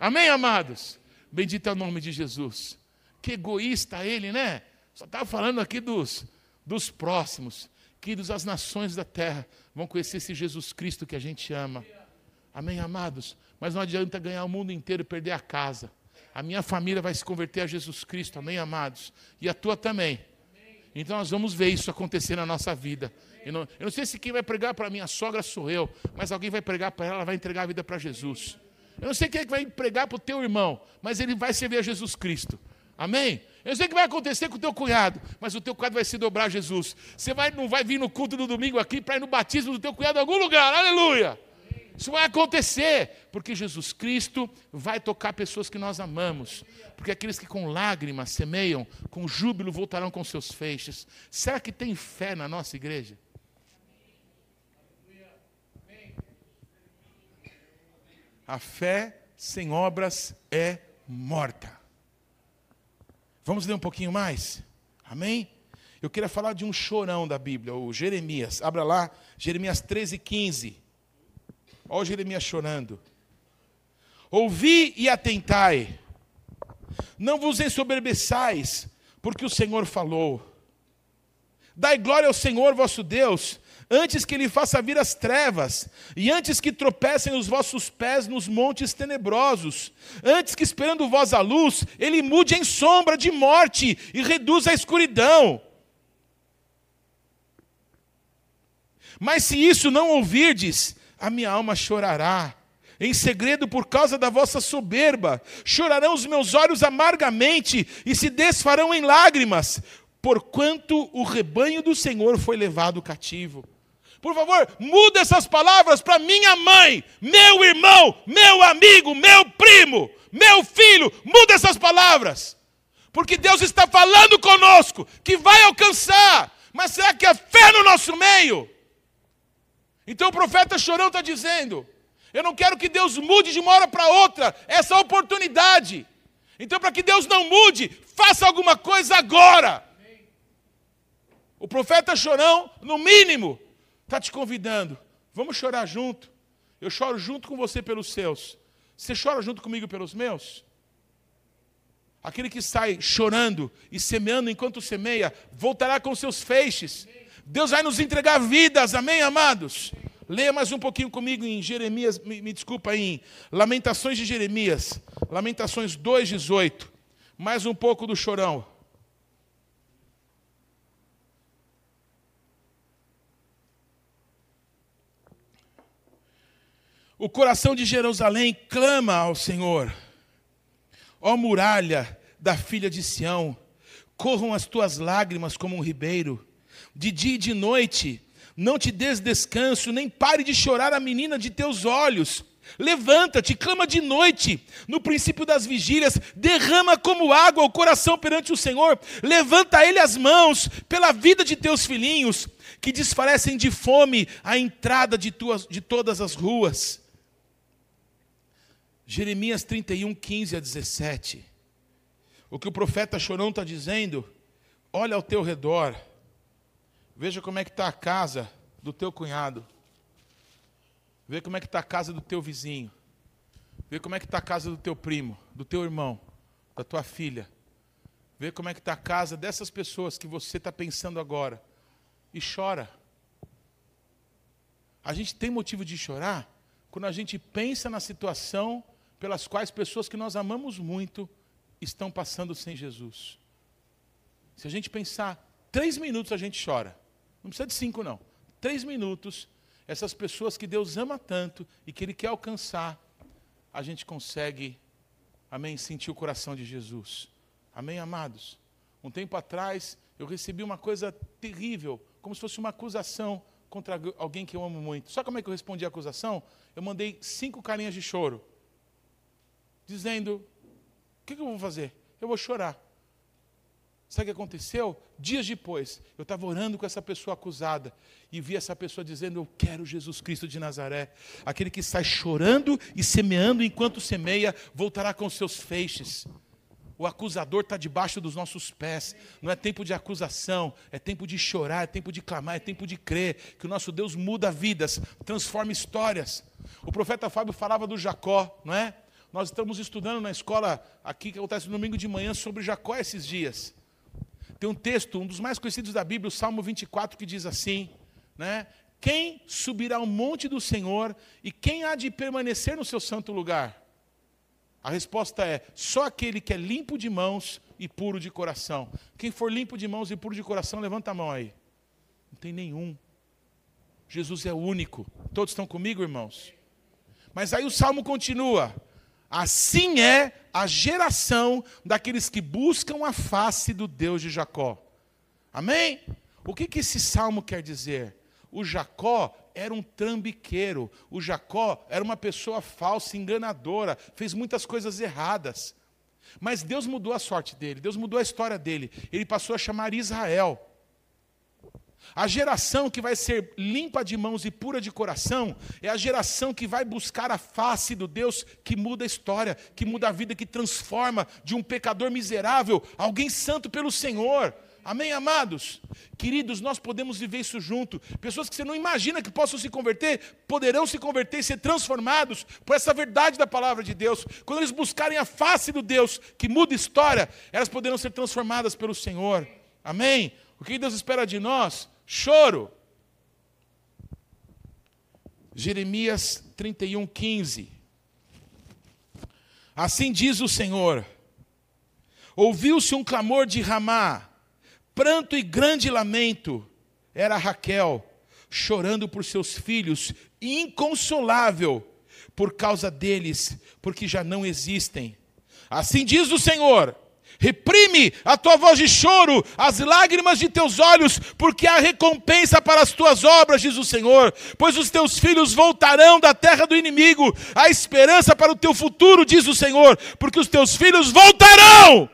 Amém, amados? Bendito é o nome de Jesus. Que egoísta ele, né? Só estava falando aqui dos, dos próximos. Queridos, as nações da terra vão conhecer esse Jesus Cristo que a gente ama. Amém, amados? Mas não adianta ganhar o mundo inteiro e perder a casa. A minha família vai se converter a Jesus Cristo, amém, amados? E a tua também. Então nós vamos ver isso acontecer na nossa vida. Eu não, eu não sei se quem vai pregar para minha sogra sou eu, mas alguém vai pregar para ela, ela vai entregar a vida para Jesus. Eu não sei quem é que vai pregar para o teu irmão, mas ele vai servir a Jesus Cristo. Amém? Eu sei que vai acontecer com o teu cunhado, mas o teu cunhado vai se dobrar a Jesus. Você vai, não vai vir no culto do domingo aqui para ir no batismo do teu cunhado em algum lugar. Aleluia! Isso vai acontecer, porque Jesus Cristo vai tocar pessoas que nós amamos. Porque aqueles que com lágrimas semeiam, com júbilo voltarão com seus feixes. Será que tem fé na nossa igreja? A fé sem obras é morta. Vamos ler um pouquinho mais? Amém? Eu queria falar de um chorão da Bíblia, o Jeremias. Abra lá, Jeremias 13, 15. Olha o Jeremias chorando. Ouvi e atentai, não vos ensoberbeçais, porque o Senhor falou. Dai glória ao Senhor vosso Deus, antes que ele faça vir as trevas, e antes que tropecem os vossos pés nos montes tenebrosos, antes que esperando vós a luz, ele mude em sombra de morte e reduza a escuridão. Mas se isso não ouvirdes, a minha alma chorará, em segredo por causa da vossa soberba, chorarão os meus olhos amargamente e se desfarão em lágrimas, porquanto o rebanho do Senhor foi levado cativo. Por favor, muda essas palavras para minha mãe, meu irmão, meu amigo, meu primo, meu filho. Muda essas palavras. Porque Deus está falando conosco que vai alcançar. Mas será que é fé no nosso meio? Então o profeta chorão está dizendo: Eu não quero que Deus mude de uma hora para outra essa oportunidade. Então, para que Deus não mude, faça alguma coisa agora. O profeta chorão, no mínimo, está te convidando. Vamos chorar junto. Eu choro junto com você pelos seus. Você chora junto comigo pelos meus? Aquele que sai chorando e semeando enquanto semeia, voltará com seus feixes. Deus vai nos entregar vidas, amém, amados? Leia mais um pouquinho comigo em Jeremias, me, me desculpa, em Lamentações de Jeremias, Lamentações 2,18. Mais um pouco do chorão. O coração de Jerusalém clama ao Senhor. Ó muralha da filha de Sião, corram as tuas lágrimas como um ribeiro. De dia e de noite, não te des descanso, nem pare de chorar a menina de teus olhos. Levanta-te, clama de noite, no princípio das vigílias, derrama como água o coração perante o Senhor, levanta a Ele as mãos pela vida de teus filhinhos, que desfalecem de fome à entrada de, tuas, de todas as ruas. Jeremias 31, 15 a 17. O que o profeta Chorão está dizendo, olha ao teu redor, veja como é que está a casa do teu cunhado, vê como é que está a casa do teu vizinho, vê como é que está a casa do teu primo, do teu irmão, da tua filha, vê como é que está a casa dessas pessoas que você está pensando agora, e chora. A gente tem motivo de chorar quando a gente pensa na situação pelas quais pessoas que nós amamos muito estão passando sem Jesus. Se a gente pensar, três minutos a gente chora. Não precisa de cinco, não. Três minutos, essas pessoas que Deus ama tanto e que Ele quer alcançar, a gente consegue, amém, sentir o coração de Jesus. Amém, amados? Um tempo atrás, eu recebi uma coisa terrível, como se fosse uma acusação contra alguém que eu amo muito. Sabe como é que eu respondi a acusação? Eu mandei cinco carinhas de choro dizendo: O que, eu vou fazer? Eu vou chorar. Sabe o que aconteceu? Dias depois, eu estava orando com essa pessoa acusada e vi essa pessoa dizendo: Eu quero Jesus Cristo de Nazaré. Aquele que sai chorando e semeando enquanto semeia, voltará com seus feixes. O acusador está debaixo dos nossos pés. Não é tempo de acusação, é tempo de chorar, é tempo de clamar, é tempo de crer que o nosso Deus muda vidas, transforma histórias. O profeta Fábio falava do Jacó, não é? Nós estamos estudando na escola aqui que acontece no domingo de manhã sobre Jacó esses dias. Tem um texto, um dos mais conhecidos da Bíblia, o Salmo 24, que diz assim, né? Quem subirá ao monte do Senhor e quem há de permanecer no seu santo lugar? A resposta é: só aquele que é limpo de mãos e puro de coração. Quem for limpo de mãos e puro de coração, levanta a mão aí. Não tem nenhum. Jesus é o único. Todos estão comigo, irmãos? Mas aí o salmo continua: Assim é a geração daqueles que buscam a face do Deus de Jacó. Amém? O que, esse salmo quer dizer? O Jacó era um trambiqueiro, o Jacó era uma pessoa falsa, enganadora, fez muitas coisas erradas. Mas Deus mudou a sorte dele, Deus mudou a história dele. Ele passou a chamar Israel. A geração que vai ser limpa de mãos e pura de coração é a geração que vai buscar a face do Deus que muda a história, que muda a vida, que transforma de um pecador miserável alguém santo pelo Senhor. Amém, amados? Queridos, nós podemos viver isso junto. Pessoas que você não imagina que possam se converter, poderão se converter e ser transformados por essa verdade da palavra de Deus. Quando eles buscarem a face do Deus que muda a história, elas poderão ser transformadas pelo Senhor. Amém? O que Deus espera de nós? Choro. Jeremias 31, 15. Assim diz o Senhor: Ouviu-se um clamor de Ramá, pranto e grande lamento. Era Raquel, chorando por seus filhos, inconsolável por causa deles, porque já não existem. Assim diz o Senhor: Reprime a tua voz de choro, as lágrimas de teus olhos, porque há recompensa para as tuas obras, diz o Senhor. Pois os teus filhos voltarão da terra do inimigo, há esperança para o teu futuro, diz o Senhor, porque os teus filhos voltarão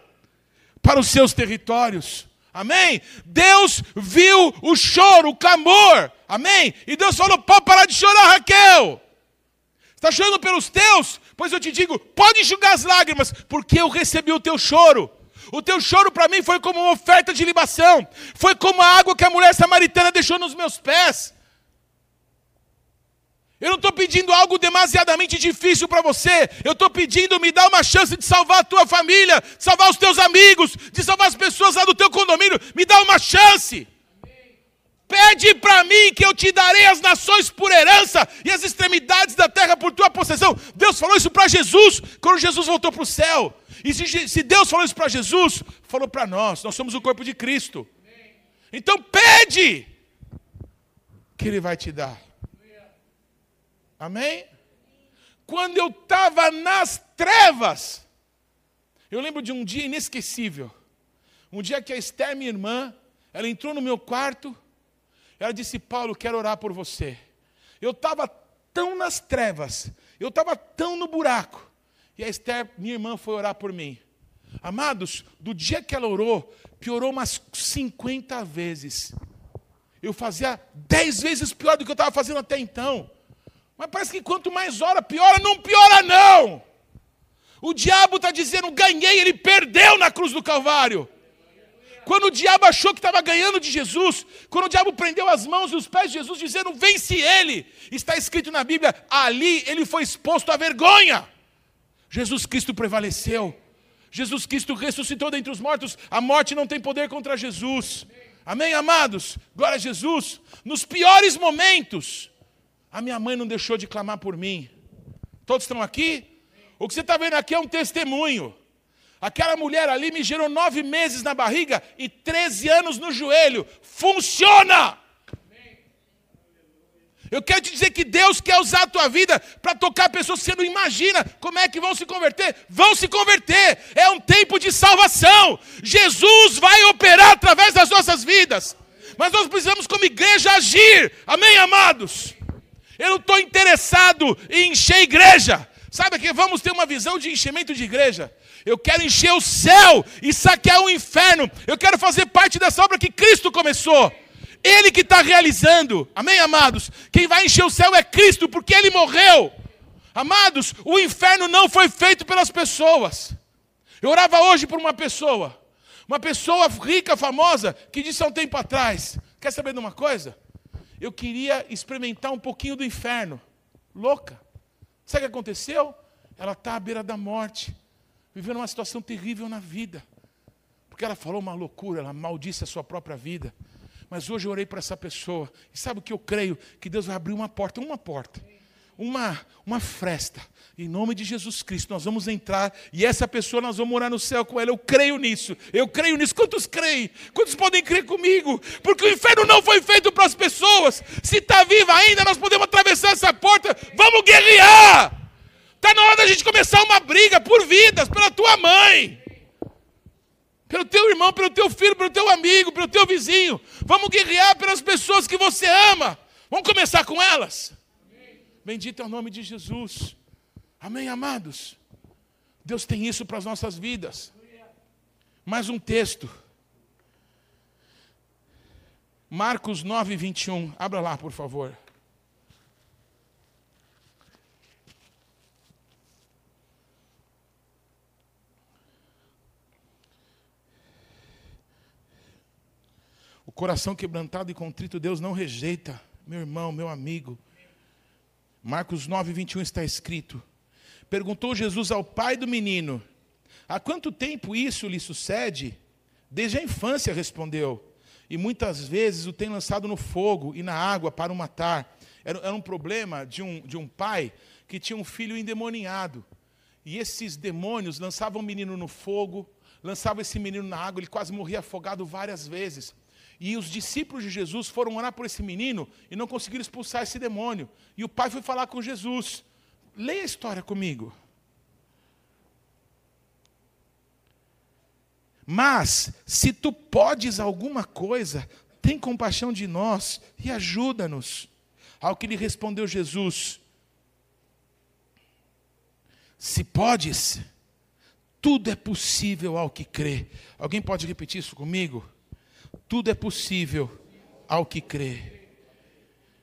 para os seus territórios. Amém? Deus viu o choro, o clamor. Amém? E Deus falou: pode parar de chorar, Raquel. Está chorando pelos teus? Pois eu te digo: pode enxugar as lágrimas, porque eu recebi o teu choro. O teu choro para mim foi como uma oferta de libação, foi como a água que a mulher samaritana deixou nos meus pés. Eu não estou pedindo algo demasiadamente difícil para você. Eu estou pedindo, me dá uma chance de salvar a tua família, de salvar os teus amigos, de salvar as pessoas lá do teu condomínio. Me dá uma chance. Pede para mim que eu te darei as nações por herança e as extremidades da terra por tua possessão. Deus falou isso para Jesus quando Jesus voltou para o céu. E se, se Deus falou isso para Jesus, falou para nós. Nós somos o corpo de Cristo. Então pede, que Ele vai te dar. Amém? Quando eu estava nas trevas, eu lembro de um dia inesquecível. Um dia que a Esther, minha irmã, ela entrou no meu quarto, ela disse: Paulo, quero orar por você. Eu estava tão nas trevas, eu estava tão no buraco, e a Esther, minha irmã, foi orar por mim. Amados, do dia que ela orou, piorou umas 50 vezes. Eu fazia 10 vezes pior do que eu estava fazendo até então. Mas parece que quanto mais ora, piora, não piora, não. O diabo está dizendo, ganhei, ele perdeu na cruz do Calvário. Quando o diabo achou que estava ganhando de Jesus, quando o diabo prendeu as mãos e os pés de Jesus, dizendo, vence ele, está escrito na Bíblia, ali ele foi exposto à vergonha. Jesus Cristo prevaleceu. Jesus Cristo ressuscitou dentre os mortos. A morte não tem poder contra Jesus. Amém, amados? Glória a Jesus. Nos piores momentos, a minha mãe não deixou de clamar por mim. Todos estão aqui? O que você está vendo aqui é um testemunho. Aquela mulher ali me gerou nove meses na barriga e treze anos no joelho. Funciona! Eu quero te dizer que Deus quer usar a tua vida para tocar pessoas que você não imagina como é que vão se converter. Vão se converter. É um tempo de salvação. Jesus vai operar através das nossas vidas. Mas nós precisamos, como igreja, agir. Amém, amados? Eu não estou interessado em encher igreja. Sabe que vamos ter uma visão de enchimento de igreja. Eu quero encher o céu e saquear o inferno. Eu quero fazer parte dessa obra que Cristo começou. Ele que está realizando. Amém, amados? Quem vai encher o céu é Cristo, porque Ele morreu. Amados, o inferno não foi feito pelas pessoas. Eu orava hoje por uma pessoa, uma pessoa rica, famosa, que disse há um tempo atrás: Quer saber de uma coisa? Eu queria experimentar um pouquinho do inferno. Louca. Sabe o que aconteceu? Ela está à beira da morte, vivendo uma situação terrível na vida. Porque ela falou uma loucura, ela maldisse a sua própria vida. Mas hoje eu orei para essa pessoa. E sabe o que eu creio? Que Deus vai abrir uma porta, uma porta. Uma, uma fresta. Em nome de Jesus Cristo, nós vamos entrar e essa pessoa nós vamos morar no céu com ela. Eu creio nisso. Eu creio nisso. Quantos creem? Quantos podem crer comigo? Porque o inferno não foi feito para as pessoas. Se está viva ainda, nós podemos atravessar essa porta. Vamos guerrear. Está na hora da gente começar uma briga por vidas, pela tua mãe, pelo teu irmão, pelo teu filho, pelo teu amigo, pelo teu vizinho. Vamos guerrear pelas pessoas que você ama. Vamos começar com elas. Bendito é o nome de Jesus. Amém, amados? Deus tem isso para as nossas vidas. Mais um texto. Marcos 9, 21. Abra lá, por favor. Coração quebrantado e contrito, Deus não rejeita. Meu irmão, meu amigo. Marcos 9, 21 está escrito: Perguntou Jesus ao pai do menino: Há quanto tempo isso lhe sucede? Desde a infância, respondeu. E muitas vezes o tem lançado no fogo e na água para o matar. Era, era um problema de um, de um pai que tinha um filho endemoniado. E esses demônios lançavam o menino no fogo, lançavam esse menino na água, ele quase morria afogado várias vezes. E os discípulos de Jesus foram orar por esse menino e não conseguiram expulsar esse demônio. E o pai foi falar com Jesus. Leia a história comigo. Mas, se tu podes alguma coisa, tem compaixão de nós e ajuda-nos. Ao que lhe respondeu Jesus: Se podes, tudo é possível ao que crê. Alguém pode repetir isso comigo? Tudo é possível ao que crê.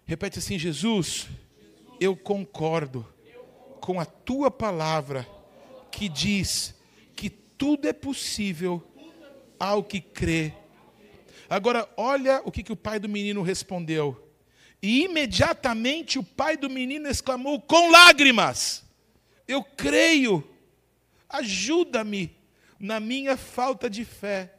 Repete assim: Jesus, eu concordo com a tua palavra que diz que tudo é possível ao que crê. Agora, olha o que, que o pai do menino respondeu. E imediatamente o pai do menino exclamou com lágrimas: Eu creio, ajuda-me na minha falta de fé.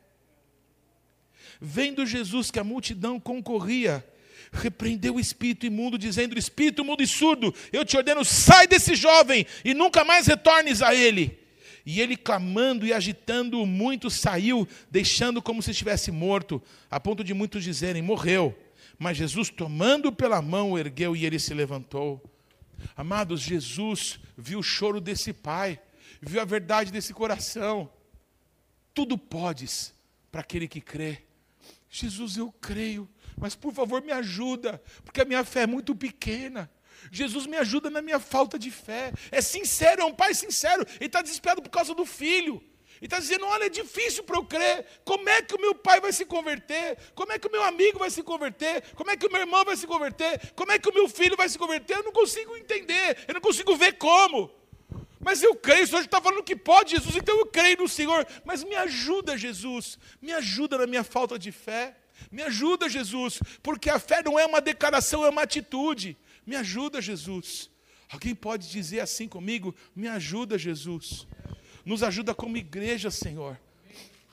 Vendo Jesus que a multidão concorria, repreendeu o espírito imundo, dizendo: Espírito imundo e surdo, eu te ordeno, sai desse jovem e nunca mais retornes a ele. E ele, clamando e agitando muito, saiu, deixando como se estivesse morto, a ponto de muitos dizerem: Morreu. Mas Jesus, tomando pela mão, o ergueu e ele se levantou. Amados, Jesus viu o choro desse pai, viu a verdade desse coração. Tudo podes para aquele que crê. Jesus, eu creio, mas por favor me ajuda, porque a minha fé é muito pequena. Jesus me ajuda na minha falta de fé. É sincero, é um pai sincero. Ele está desesperado por causa do filho. Ele está dizendo: olha, é difícil para eu crer. Como é que o meu pai vai se converter? Como é que o meu amigo vai se converter? Como é que o meu irmão vai se converter? Como é que o meu filho vai se converter? Eu não consigo entender, eu não consigo ver como. Mas eu creio, o está falando que pode, Jesus, então eu creio no Senhor. Mas me ajuda, Jesus, me ajuda na minha falta de fé. Me ajuda, Jesus, porque a fé não é uma declaração, é uma atitude. Me ajuda, Jesus. Alguém pode dizer assim comigo? Me ajuda, Jesus. Nos ajuda como igreja, Senhor.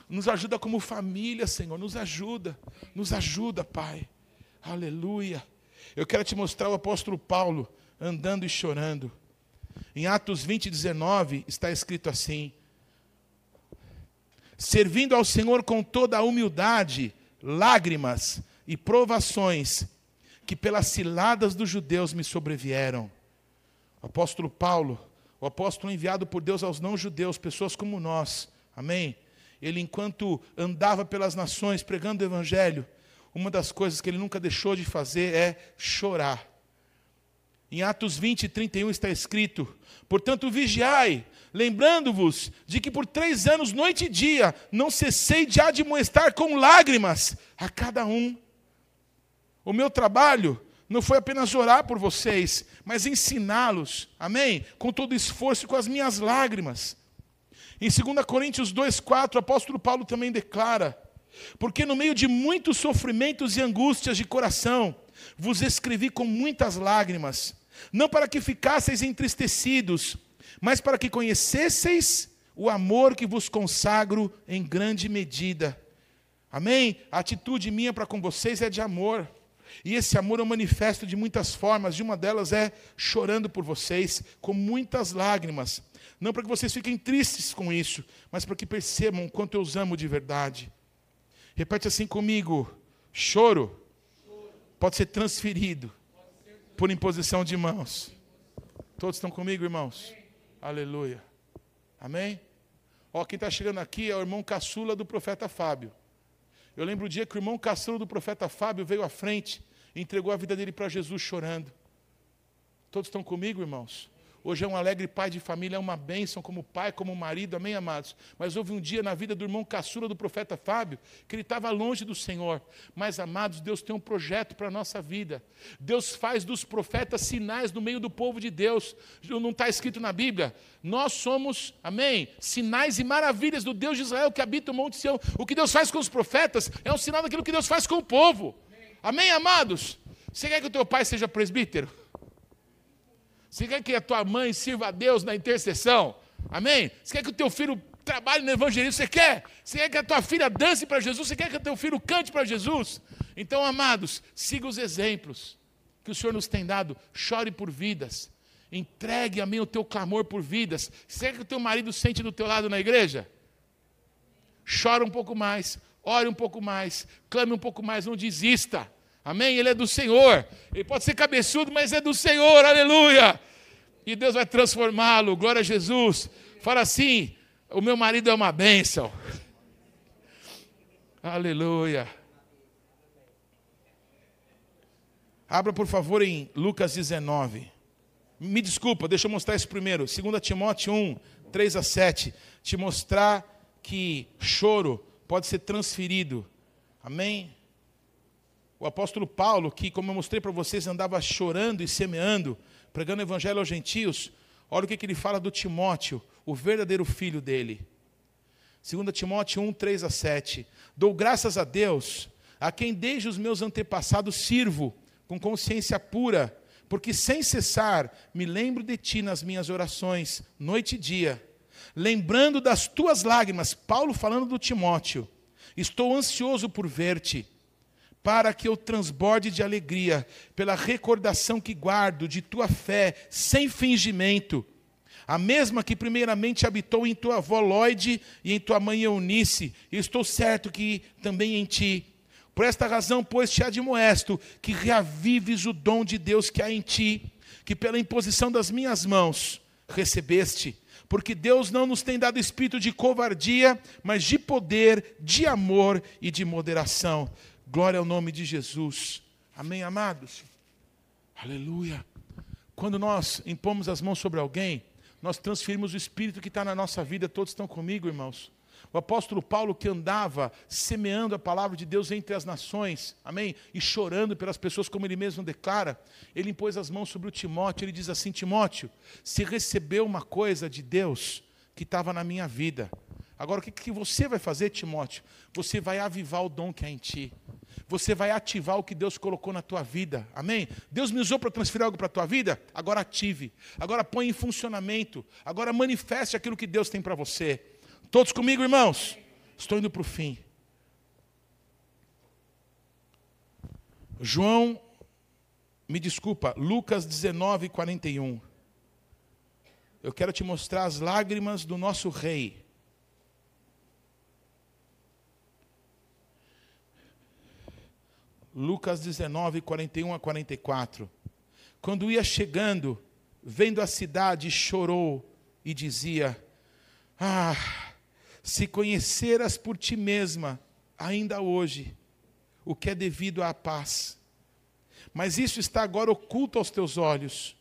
Nos ajuda como família, Senhor. Nos ajuda. Nos ajuda, Pai. Aleluia. Eu quero te mostrar o apóstolo Paulo andando e chorando. Em Atos 20, 19, está escrito assim: Servindo ao Senhor com toda a humildade, lágrimas e provações que pelas ciladas dos judeus me sobrevieram. O apóstolo Paulo, o apóstolo enviado por Deus aos não-judeus, pessoas como nós, amém? Ele, enquanto andava pelas nações pregando o evangelho, uma das coisas que ele nunca deixou de fazer é chorar. Em Atos 20, 31 está escrito: Portanto, vigiai, lembrando-vos de que por três anos, noite e dia, não cessei de admoestar com lágrimas a cada um. O meu trabalho não foi apenas orar por vocês, mas ensiná-los, amém? Com todo esforço e com as minhas lágrimas. Em 2 Coríntios 2,4, o apóstolo Paulo também declara: Porque no meio de muitos sofrimentos e angústias de coração, vos escrevi com muitas lágrimas, não para que ficasseis entristecidos, mas para que conhecesseis o amor que vos consagro em grande medida. Amém? A atitude minha para com vocês é de amor. E esse amor é um manifesto de muitas formas, de uma delas é chorando por vocês, com muitas lágrimas. Não para que vocês fiquem tristes com isso, mas para que percebam quanto eu os amo de verdade. Repete assim comigo: choro pode ser transferido por imposição de mãos. Todos estão comigo, irmãos? Aleluia. Amém? Ó, quem está chegando aqui é o irmão caçula do profeta Fábio. Eu lembro o dia que o irmão caçula do profeta Fábio veio à frente e entregou a vida dele para Jesus chorando. Todos estão comigo, irmãos? Hoje é um alegre pai de família, é uma bênção como pai, como marido, amém, amados? Mas houve um dia na vida do irmão caçula do profeta Fábio, que ele estava longe do Senhor. Mas, amados, Deus tem um projeto para a nossa vida. Deus faz dos profetas sinais no meio do povo de Deus. Não está escrito na Bíblia? Nós somos, amém, sinais e maravilhas do Deus de Israel que habita o Monte Sião. O que Deus faz com os profetas é um sinal daquilo que Deus faz com o povo. Amém, amados? Você quer que o teu pai seja presbítero? Você quer que a tua mãe sirva a Deus na intercessão? Amém? Você quer que o teu filho trabalhe no evangelismo? Você quer? Você quer que a tua filha dance para Jesus? Você quer que o teu filho cante para Jesus? Então, amados, siga os exemplos que o Senhor nos tem dado. Chore por vidas. Entregue, amém, o teu clamor por vidas. Você quer que o teu marido sente do teu lado na igreja? Chora um pouco mais, ore um pouco mais, clame um pouco mais, não desista. Amém? Ele é do Senhor. Ele pode ser cabeçudo, mas é do Senhor. Aleluia. E Deus vai transformá-lo. Glória a Jesus. Fala assim: o meu marido é uma bênção. Aleluia. Abra, por favor, em Lucas 19. Me desculpa, deixa eu mostrar isso primeiro. 2 Timóteo 1, 3 a 7. Te mostrar que choro pode ser transferido. Amém? O apóstolo Paulo, que, como eu mostrei para vocês, andava chorando e semeando, pregando o evangelho aos gentios, olha o que, ele fala do Timóteo, o verdadeiro filho dele. 2 Timóteo 1, 3 a 7. Dou graças a Deus, a quem desde os meus antepassados sirvo, com consciência pura, porque sem cessar me lembro de ti nas minhas orações, noite e dia, lembrando das tuas lágrimas. Paulo falando do Timóteo. Estou ansioso por ver-te para que eu transborde de alegria pela recordação que guardo de tua fé sem fingimento, a mesma que primeiramente habitou em tua avó Lloyd e em tua mãe Eunice, e estou certo que também em ti. Por esta razão, pois, te admoesto que reavives o dom de Deus que há em ti, que pela imposição das minhas mãos recebeste. Porque Deus não nos tem dado espírito de covardia, mas de poder, de amor e de moderação. Glória ao nome de Jesus. Amém, amados? Aleluia. Quando nós impomos as mãos sobre alguém, nós transferimos o Espírito que está na nossa vida. Todos estão comigo, irmãos? O apóstolo Paulo, que andava semeando a palavra de Deus entre as nações, amém? E chorando pelas pessoas, como ele mesmo declara, ele impôs as mãos sobre o Timóteo. Ele diz assim: Timóteo, se recebeu uma coisa de Deus que estava na minha vida, agora o que, que você vai fazer, Timóteo? Você vai avivar o dom que há em ti você vai ativar o que Deus colocou na tua vida. Amém? Deus me usou para transferir algo para a tua vida? Agora ative. Agora põe em funcionamento. Agora manifeste aquilo que Deus tem para você. Todos comigo, irmãos? Estou indo para o fim. João, me desculpa, Lucas 19, 41. Eu quero te mostrar as lágrimas do nosso rei. Lucas 19, 41 a 44. Quando ia chegando, vendo a cidade, chorou e dizia: Ah, se conheceras por ti mesma, ainda hoje, o que é devido à paz. Mas isso está agora oculto aos teus olhos,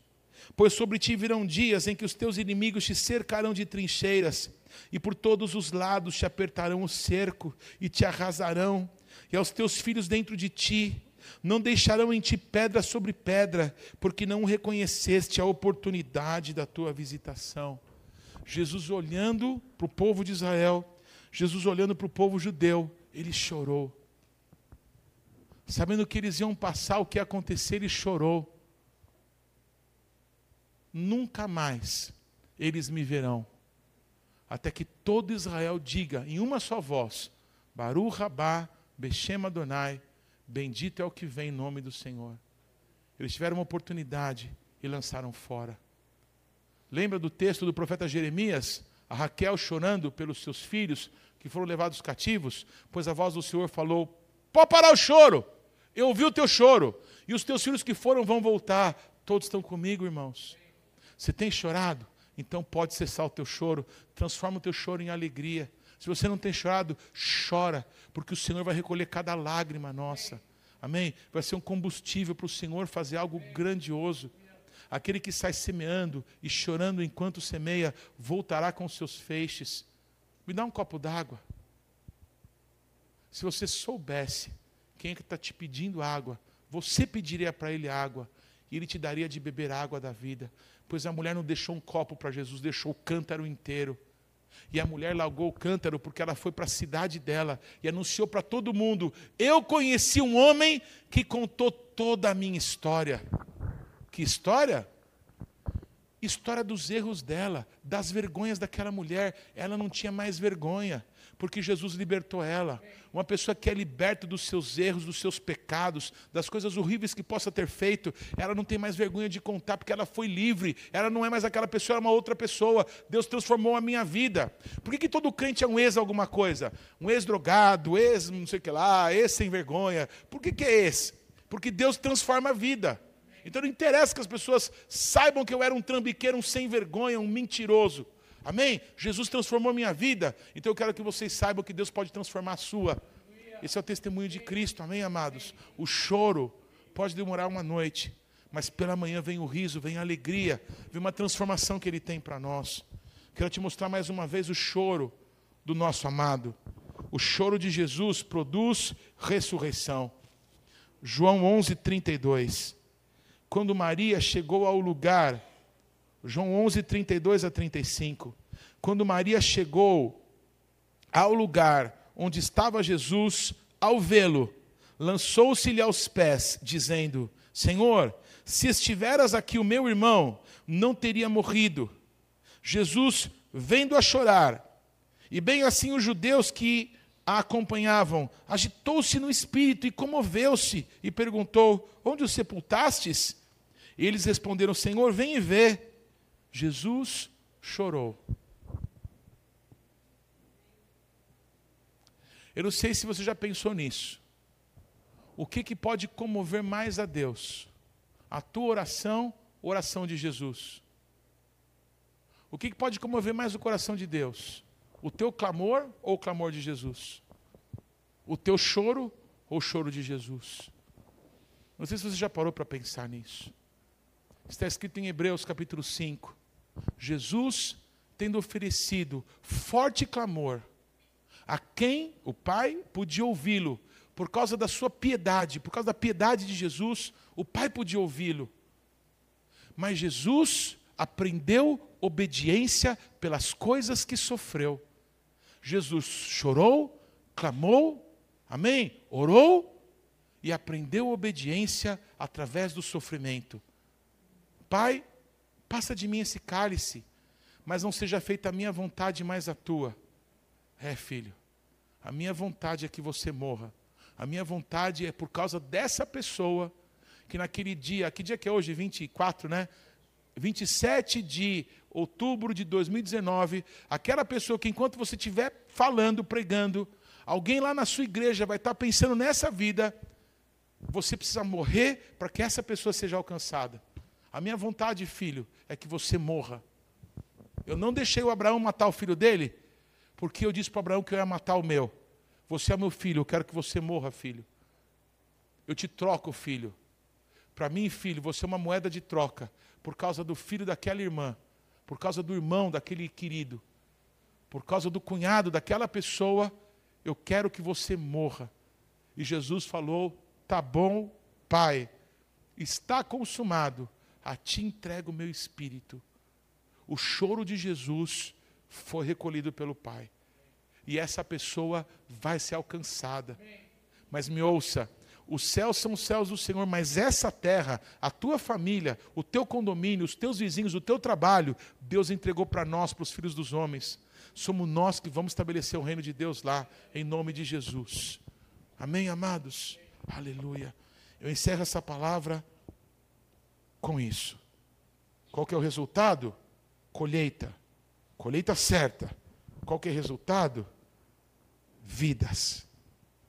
pois sobre ti virão dias em que os teus inimigos te cercarão de trincheiras, e por todos os lados te apertarão o cerco e te arrasarão e aos teus filhos dentro de ti. Não deixarão em ti pedra sobre pedra, porque não reconheceste a oportunidade da tua visitação. Jesus olhando para o povo de Israel, Jesus olhando para o povo judeu, ele chorou. Sabendo que eles iam passar, o que ia acontecer, ele chorou. Nunca mais eles me verão, até que todo Israel diga em uma só voz: Baruch Rabá Bechem Adonai, bendito é o que vem em nome do Senhor. Eles tiveram uma oportunidade e lançaram fora. Lembra do texto do profeta Jeremias? A Raquel chorando pelos seus filhos que foram levados cativos, pois a voz do Senhor falou: Pode parar o choro, eu ouvi o teu choro, e os teus filhos que foram vão voltar. Todos estão comigo, irmãos. Você tem chorado? Então pode cessar o teu choro, transforma o teu choro em alegria. Se você não tem chorado, chora, porque o Senhor vai recolher cada lágrima nossa. Amém? Vai ser um combustível para o Senhor fazer algo grandioso. Aquele que sai semeando e chorando enquanto semeia, voltará com seus feixes. Me dá um copo d'água. Se você soubesse quem é que está te pedindo água, você pediria para ele água e ele te daria de beber água da vida. Pois a mulher não deixou um copo para Jesus, deixou o cântaro inteiro. E a mulher largou o cântaro porque ela foi para a cidade dela e anunciou para todo mundo: Eu conheci um homem que contou toda a minha história. Que história? História dos erros dela, das vergonhas daquela mulher. Ela não tinha mais vergonha porque Jesus libertou ela. Uma pessoa que é liberta dos seus erros, dos seus pecados, das coisas horríveis que possa ter feito, ela não tem mais vergonha de contar, porque ela foi livre, ela não é mais aquela pessoa, ela é uma outra pessoa. Deus transformou a minha vida. Por que, que todo crente é um ex alguma coisa? Um ex-drogado, ex não sei o que lá, ex sem vergonha. Por que, que é esse? Porque Deus transforma a vida. Então não interessa que as pessoas saibam que eu era um trambiqueiro, um sem vergonha, um mentiroso. Amém? Jesus transformou minha vida, então eu quero que vocês saibam que Deus pode transformar a sua. Esse é o testemunho de Cristo, amém, amados? O choro pode demorar uma noite, mas pela manhã vem o riso, vem a alegria, vem uma transformação que Ele tem para nós. Quero te mostrar mais uma vez o choro do nosso amado. O choro de Jesus produz ressurreição. João 11, 32. Quando Maria chegou ao lugar João 11, 32 a 35. Quando Maria chegou ao lugar onde estava Jesus, ao vê-lo, lançou-se-lhe aos pés, dizendo: Senhor, se estiveras aqui, o meu irmão não teria morrido. Jesus, vendo a chorar, e bem assim os judeus que a acompanhavam, agitou-se no espírito e comoveu-se, e perguntou: Onde o sepultastes? E eles responderam: Senhor, vem e vê. Jesus chorou. Eu não sei se você já pensou nisso. O que, que pode comover mais a Deus? A tua oração, oração de Jesus. O que, que pode comover mais o coração de Deus? O teu clamor ou o clamor de Jesus? O teu choro ou o choro de Jesus? Não sei se você já parou para pensar nisso. Está escrito em Hebreus capítulo 5. Jesus tendo oferecido forte clamor a quem o Pai podia ouvi-lo, por causa da sua piedade, por causa da piedade de Jesus, o Pai podia ouvi-lo. Mas Jesus aprendeu obediência pelas coisas que sofreu. Jesus chorou, clamou, amém? Orou e aprendeu obediência através do sofrimento. Pai, Passa de mim esse cálice, mas não seja feita a minha vontade, mais a tua. É, filho, a minha vontade é que você morra. A minha vontade é por causa dessa pessoa que naquele dia, que dia que é hoje? 24, né? 27 de outubro de 2019, aquela pessoa que enquanto você estiver falando, pregando, alguém lá na sua igreja vai estar pensando nessa vida, você precisa morrer para que essa pessoa seja alcançada. A minha vontade, filho, é que você morra. Eu não deixei o Abraão matar o filho dele, porque eu disse para Abraão que eu ia matar o meu. Você é meu filho, eu quero que você morra, filho. Eu te troco, filho. Para mim, filho, você é uma moeda de troca, por causa do filho daquela irmã, por causa do irmão daquele querido, por causa do cunhado daquela pessoa, eu quero que você morra. E Jesus falou: Tá bom, pai, está consumado a ti entrego o meu espírito. O choro de Jesus foi recolhido pelo Pai. E essa pessoa vai ser alcançada. Mas me ouça, os céus são os céus do Senhor, mas essa terra, a tua família, o teu condomínio, os teus vizinhos, o teu trabalho, Deus entregou para nós, para os filhos dos homens. Somos nós que vamos estabelecer o reino de Deus lá, em nome de Jesus. Amém, amados? Aleluia. Eu encerro essa palavra com isso. Qual que é o resultado? Colheita. Colheita certa. Qual que é o resultado? Vidas.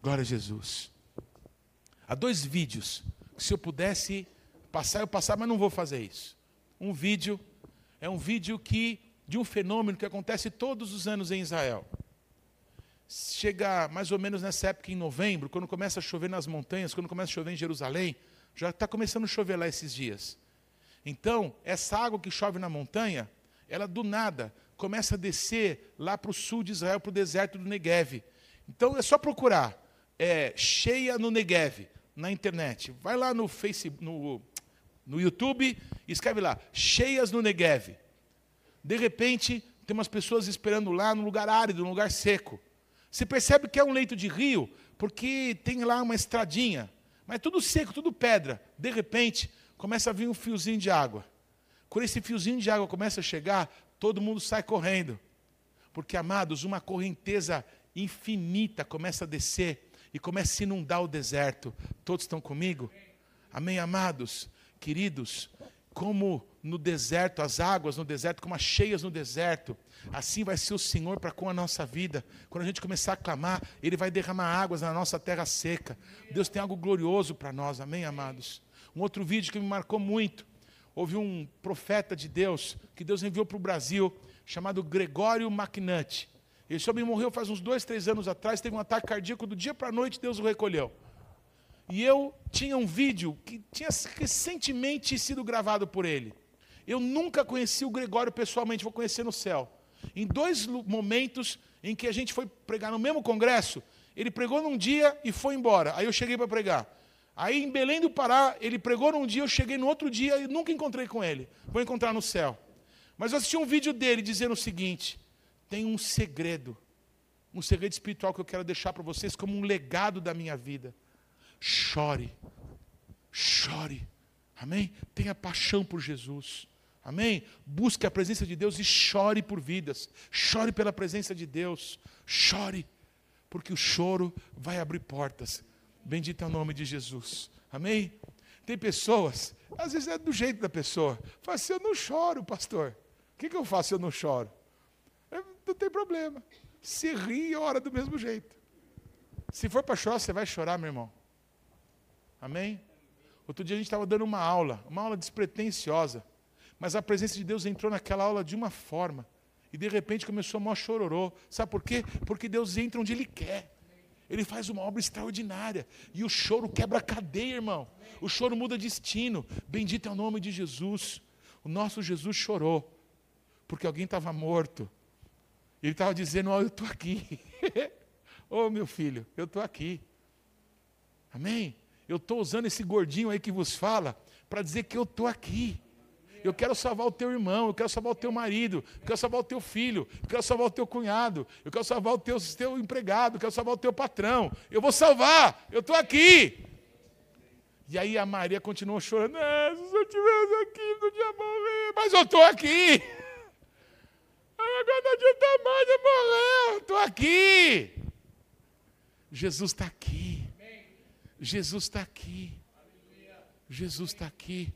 Glória a Jesus. Há dois vídeos que se eu pudesse passar, eu passar, mas não vou fazer isso. Um vídeo é um vídeo que de um fenômeno que acontece todos os anos em Israel. Chega mais ou menos nessa época em novembro, quando começa a chover nas montanhas, quando começa a chover em Jerusalém, já está começando a chover lá esses dias. Então, essa água que chove na montanha, ela do nada começa a descer lá para o sul de Israel, para o deserto do Negev. Então é só procurar é, cheia no Negev na internet. Vai lá no Facebook, no, no YouTube e escreve lá, cheias no Negev. De repente, tem umas pessoas esperando lá num lugar árido, num lugar seco. Você percebe que é um leito de rio, porque tem lá uma estradinha, mas tudo seco, tudo pedra. De repente, começa a vir um fiozinho de água. Quando esse fiozinho de água começa a chegar, todo mundo sai correndo. Porque, amados, uma correnteza infinita começa a descer e começa a inundar o deserto. Todos estão comigo? Amém, amados? Queridos, como no deserto, as águas no deserto, como as cheias no deserto, assim vai ser o Senhor para com a nossa vida. Quando a gente começar a clamar, Ele vai derramar águas na nossa terra seca. Deus tem algo glorioso para nós, amém, amados? Um outro vídeo que me marcou muito. Houve um profeta de Deus que Deus enviou para o Brasil, chamado Gregório McNutt. Esse homem morreu faz uns dois, três anos atrás, teve um ataque cardíaco, do dia para a noite Deus o recolheu. E eu tinha um vídeo que tinha recentemente sido gravado por ele. Eu nunca conheci o Gregório pessoalmente, vou conhecer no céu. Em dois momentos em que a gente foi pregar no mesmo congresso, ele pregou num dia e foi embora. Aí eu cheguei para pregar. Aí em Belém do Pará, ele pregou num dia, eu cheguei no outro dia e nunca encontrei com ele. Vou encontrar no céu. Mas eu assisti um vídeo dele dizendo o seguinte: tem um segredo, um segredo espiritual que eu quero deixar para vocês como um legado da minha vida. Chore, chore, amém? Tenha paixão por Jesus. Amém? Busque a presença de Deus e chore por vidas. Chore pela presença de Deus. Chore, porque o choro vai abrir portas. Bendito é o nome de Jesus. Amém? Tem pessoas, às vezes é do jeito da pessoa. Fala assim, eu não choro, pastor. O que, que eu faço se eu não choro? É, não tem problema. Se ri e ora do mesmo jeito. Se for para chorar, você vai chorar, meu irmão. Amém? Outro dia a gente estava dando uma aula, uma aula despretensiosa. Mas a presença de Deus entrou naquela aula de uma forma. E de repente começou a maior chororô. Sabe por quê? Porque Deus entra onde Ele quer. Ele faz uma obra extraordinária. E o choro quebra a cadeia, irmão. O choro muda destino. Bendito é o nome de Jesus. O nosso Jesus chorou. Porque alguém estava morto. Ele estava dizendo: Ó, oh, eu estou aqui. Ô oh, meu filho, eu estou aqui. Amém? Eu estou usando esse gordinho aí que vos fala para dizer que eu estou aqui. Eu quero salvar o teu irmão, eu quero salvar o teu marido, eu quero salvar o teu filho, eu quero salvar o teu cunhado, eu quero salvar o teu, teu empregado, eu quero salvar o teu patrão. Eu vou salvar, eu estou aqui. E aí a Maria continuou chorando, é, se eu estivesse aqui, não tinha morrer, mas eu estou aqui. Agora não adianta mais eu morrer, eu estou aqui. Jesus está aqui. Jesus está aqui. Jesus está aqui.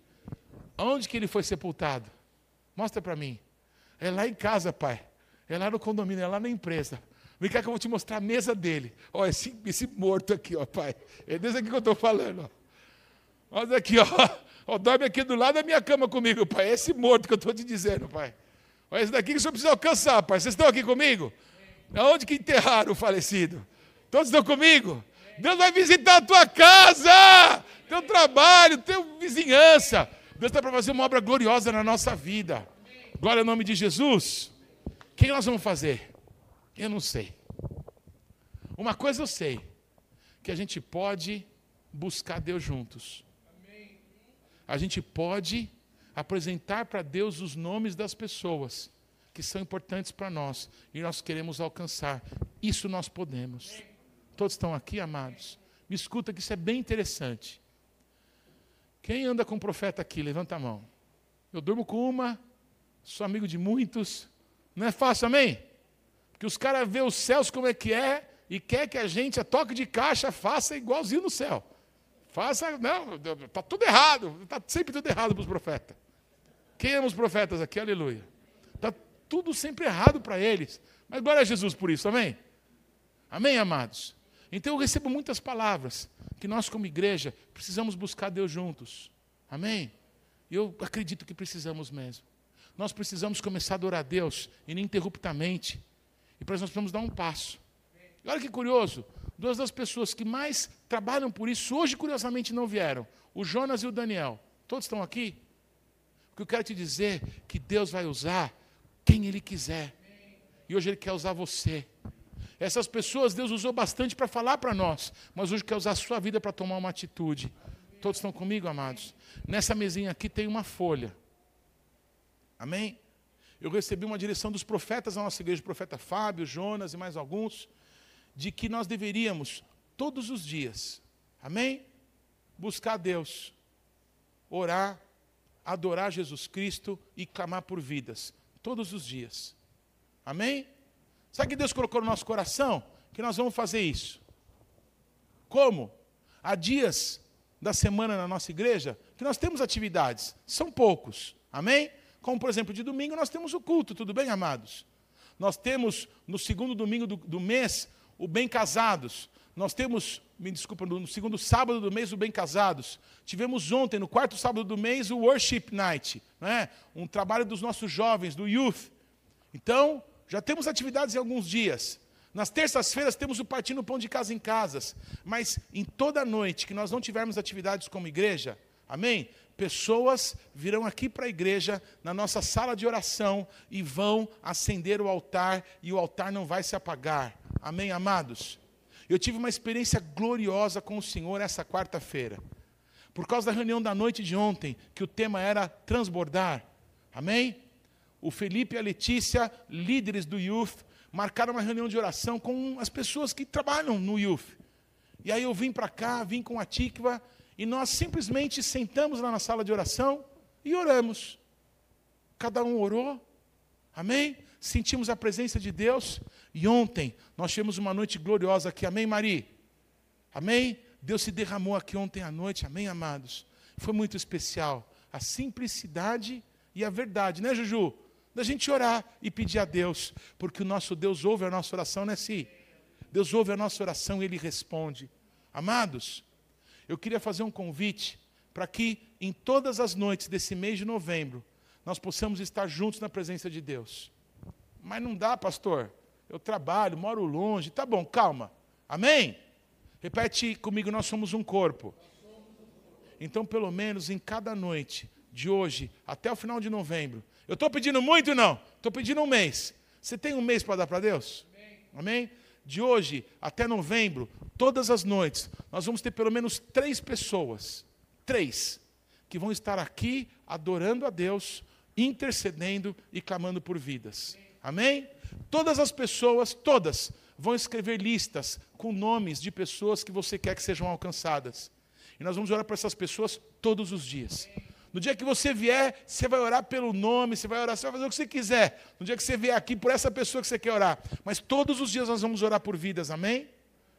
Onde que ele foi sepultado? Mostra para mim. É lá em casa, pai. É lá no condomínio, é lá na empresa. Vem cá que eu vou te mostrar a mesa dele. Ó, esse, esse morto aqui, ó, pai. É desse aqui que eu estou falando. Ó. Olha aqui, ó. ó. Dorme aqui do lado da minha cama comigo, pai. É esse morto que eu estou te dizendo, pai. Olha esse daqui que o senhor precisa alcançar, pai. Vocês estão aqui comigo? Aonde que enterraram o falecido? Todos estão comigo? Deus vai visitar a tua casa, teu trabalho, teu vizinhança. Deus está para fazer uma obra gloriosa na nossa vida. Glória ao nome de Jesus. O que nós vamos fazer? Eu não sei. Uma coisa eu sei: que a gente pode buscar Deus juntos. A gente pode apresentar para Deus os nomes das pessoas que são importantes para nós e nós queremos alcançar. Isso nós podemos. Todos estão aqui, amados? Me escuta que isso é bem interessante. Quem anda com o profeta aqui? Levanta a mão. Eu durmo com uma, sou amigo de muitos. Não é fácil, amém? Porque os caras vê os céus como é que é e quer que a gente, a toque de caixa, faça igualzinho no céu. Faça, não, está tudo errado, está sempre tudo errado para os profetas. Quem ama os profetas aqui? Aleluia. Está tudo sempre errado para eles. Mas glória a Jesus por isso, amém? Amém, amados? Então eu recebo muitas palavras que nós, como igreja, precisamos buscar Deus juntos. Amém? Eu acredito que precisamos mesmo. nós precisamos começar a adorar a Deus ininterruptamente. E para isso nós precisamos dar um passo. E olha que curioso, duas das pessoas que mais trabalham por isso, hoje curiosamente não vieram, o Jonas e o Daniel. Todos estão aqui? O que eu quero te dizer é que Deus vai usar quem Ele quiser. E hoje Ele quer usar você. Essas pessoas Deus usou bastante para falar para nós, mas hoje quer usar a sua vida para tomar uma atitude. Todos estão comigo, amados? Nessa mesinha aqui tem uma folha. Amém? Eu recebi uma direção dos profetas da nossa igreja, o profeta Fábio, Jonas e mais alguns, de que nós deveríamos, todos os dias, amém? Buscar Deus, orar, adorar Jesus Cristo e clamar por vidas, todos os dias. Amém? Sabe que Deus colocou no nosso coração? Que nós vamos fazer isso. Como? Há dias da semana na nossa igreja que nós temos atividades, são poucos. Amém? Como, por exemplo, de domingo nós temos o culto, tudo bem, amados? Nós temos no segundo domingo do, do mês o Bem Casados. Nós temos, me desculpa, no segundo sábado do mês o Bem Casados. Tivemos ontem, no quarto sábado do mês, o Worship Night, né? um trabalho dos nossos jovens, do Youth. Então, já temos atividades em alguns dias. Nas terças-feiras temos o Partindo Pão de Casa em Casas. Mas em toda noite que nós não tivermos atividades como igreja, amém? Pessoas virão aqui para a igreja, na nossa sala de oração, e vão acender o altar, e o altar não vai se apagar. Amém, amados? Eu tive uma experiência gloriosa com o Senhor essa quarta-feira. Por causa da reunião da noite de ontem, que o tema era transbordar. Amém? O Felipe e a Letícia, líderes do Youth, marcaram uma reunião de oração com as pessoas que trabalham no Youth. E aí eu vim para cá, vim com a Tikva, e nós simplesmente sentamos lá na sala de oração e oramos. Cada um orou, amém? Sentimos a presença de Deus, e ontem nós tivemos uma noite gloriosa aqui, amém, Mari? Amém? Deus se derramou aqui ontem à noite, amém, amados? Foi muito especial. A simplicidade e a verdade, né, Juju? Da gente orar e pedir a Deus, porque o nosso Deus ouve a nossa oração, né, Si? Deus ouve a nossa oração e Ele responde. Amados, eu queria fazer um convite para que em todas as noites desse mês de novembro nós possamos estar juntos na presença de Deus. Mas não dá, pastor. Eu trabalho, moro longe. Tá bom, calma. Amém? Repete comigo, nós somos um corpo. Então, pelo menos em cada noite, de hoje até o final de novembro, eu estou pedindo muito não? Estou pedindo um mês. Você tem um mês para dar para Deus? Amém. Amém? De hoje até novembro, todas as noites, nós vamos ter pelo menos três pessoas, três, que vão estar aqui adorando a Deus, intercedendo e clamando por vidas. Amém? Todas as pessoas, todas, vão escrever listas com nomes de pessoas que você quer que sejam alcançadas. E nós vamos orar para essas pessoas todos os dias. No dia que você vier, você vai orar pelo nome, você vai orar, você vai fazer o que você quiser. No dia que você vier aqui, por essa pessoa que você quer orar. Mas todos os dias nós vamos orar por vidas, amém?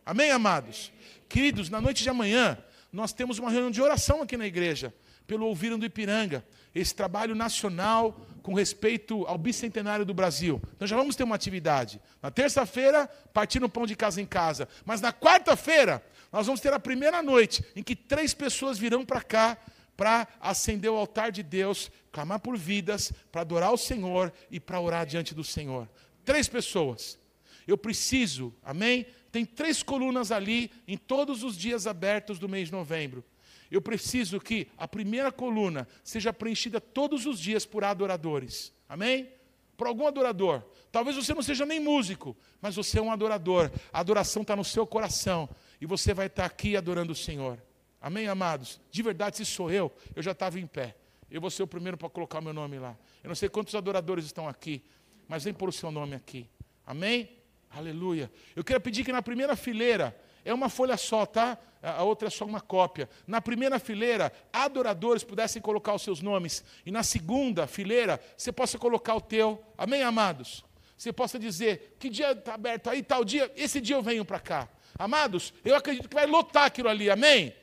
Amém, amados? Queridos, na noite de amanhã, nós temos uma reunião de oração aqui na igreja, pelo Ouviram do Ipiranga, esse trabalho nacional com respeito ao bicentenário do Brasil. Então já vamos ter uma atividade. Na terça-feira, partindo pão de casa em casa. Mas na quarta-feira, nós vamos ter a primeira noite em que três pessoas virão para cá para acender o altar de Deus, clamar por vidas, para adorar o Senhor e para orar diante do Senhor. Três pessoas. Eu preciso, amém? Tem três colunas ali em todos os dias abertos do mês de novembro. Eu preciso que a primeira coluna seja preenchida todos os dias por adoradores. Amém? Por algum adorador. Talvez você não seja nem músico, mas você é um adorador. A adoração está no seu coração. E você vai estar aqui adorando o Senhor. Amém, amados? De verdade, se sou eu, eu já estava em pé. Eu vou ser o primeiro para colocar o meu nome lá. Eu não sei quantos adoradores estão aqui, mas vem pôr o seu nome aqui. Amém? Aleluia. Eu quero pedir que na primeira fileira, é uma folha só, tá? A outra é só uma cópia. Na primeira fileira, adoradores pudessem colocar os seus nomes. E na segunda fileira, você possa colocar o teu. Amém, amados? Você possa dizer, que dia está aberto aí, tal dia, esse dia eu venho para cá. Amados, eu acredito que vai lotar aquilo ali, amém?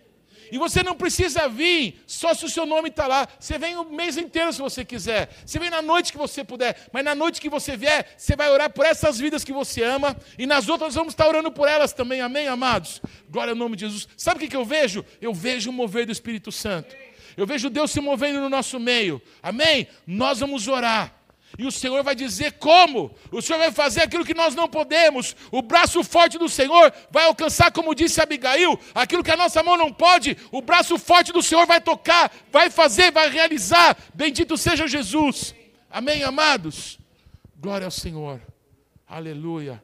E você não precisa vir só se o seu nome está lá. Você vem o mês inteiro se você quiser. Você vem na noite que você puder. Mas na noite que você vier, você vai orar por essas vidas que você ama. E nas outras vamos estar orando por elas também. Amém, amados? Glória ao nome de Jesus. Sabe o que eu vejo? Eu vejo o mover do Espírito Santo. Eu vejo Deus se movendo no nosso meio. Amém? Nós vamos orar. E o Senhor vai dizer como. O Senhor vai fazer aquilo que nós não podemos. O braço forte do Senhor vai alcançar, como disse Abigail, aquilo que a nossa mão não pode. O braço forte do Senhor vai tocar, vai fazer, vai realizar. Bendito seja Jesus. Amém, amados? Glória ao Senhor. Aleluia.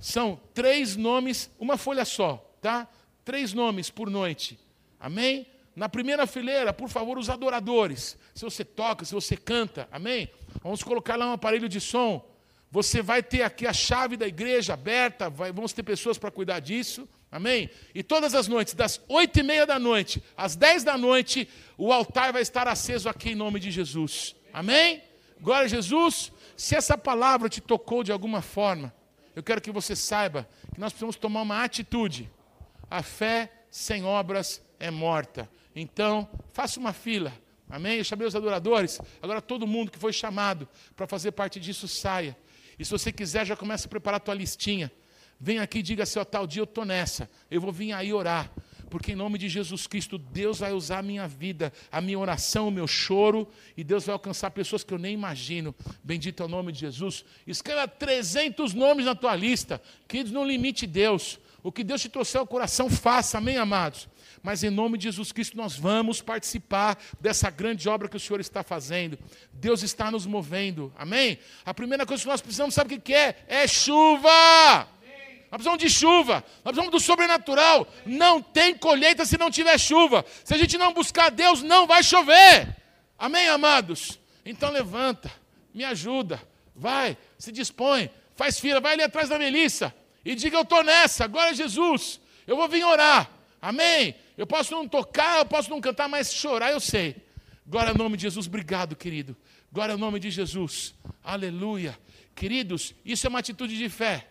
São três nomes, uma folha só, tá? Três nomes por noite. Amém? Na primeira fileira, por favor, os adoradores. Se você toca, se você canta, amém? Vamos colocar lá um aparelho de som. Você vai ter aqui a chave da igreja aberta, vai, vamos ter pessoas para cuidar disso, amém? E todas as noites, das oito e meia da noite às dez da noite, o altar vai estar aceso aqui em nome de Jesus, amém? Glória a Jesus. Se essa palavra te tocou de alguma forma, eu quero que você saiba que nós precisamos tomar uma atitude. A fé sem obras é morta. Então, faça uma fila. Amém? Eu chamei os adoradores. Agora todo mundo que foi chamado para fazer parte disso saia. E se você quiser, já começa a preparar a tua listinha. Vem aqui e diga assim, ó, tal dia eu estou nessa. Eu vou vir aí orar. Porque em nome de Jesus Cristo, Deus vai usar a minha vida, a minha oração, o meu choro, e Deus vai alcançar pessoas que eu nem imagino. Bendito é o nome de Jesus. Escreva 300 nomes na tua lista. Queridos, não limite Deus. O que Deus te trouxer ao coração, faça, amém, amados? Mas em nome de Jesus Cristo nós vamos participar dessa grande obra que o Senhor está fazendo. Deus está nos movendo, amém? A primeira coisa que nós precisamos, sabe o que é? É chuva! Nós precisamos de chuva, nós precisamos do sobrenatural. Não tem colheita se não tiver chuva. Se a gente não buscar Deus, não vai chover. Amém, amados? Então levanta, me ajuda, vai, se dispõe, faz fila, vai ali atrás da Melissa e diga: Eu estou nessa, agora é Jesus, eu vou vir orar. Amém? Eu posso não tocar, eu posso não cantar, mas chorar eu sei. Glória ao nome de Jesus, obrigado, querido. Glória ao nome de Jesus. Aleluia. Queridos, isso é uma atitude de fé.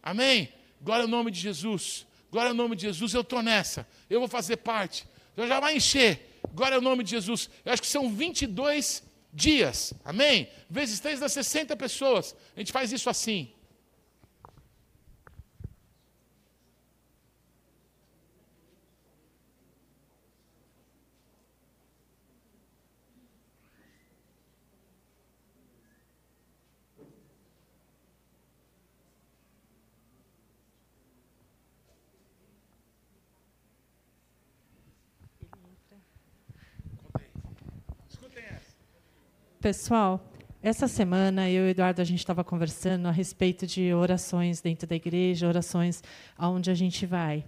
Amém? Glória ao nome de Jesus. Glória ao nome de Jesus, eu estou nessa. Eu vou fazer parte. Eu já vai encher. Glória ao nome de Jesus. Eu acho que são 22 dias. Amém? Vezes 3 dá 60 pessoas. A gente faz isso assim. Pessoal, essa semana eu e o Eduardo a gente estava conversando a respeito de orações dentro da igreja, orações aonde a gente vai.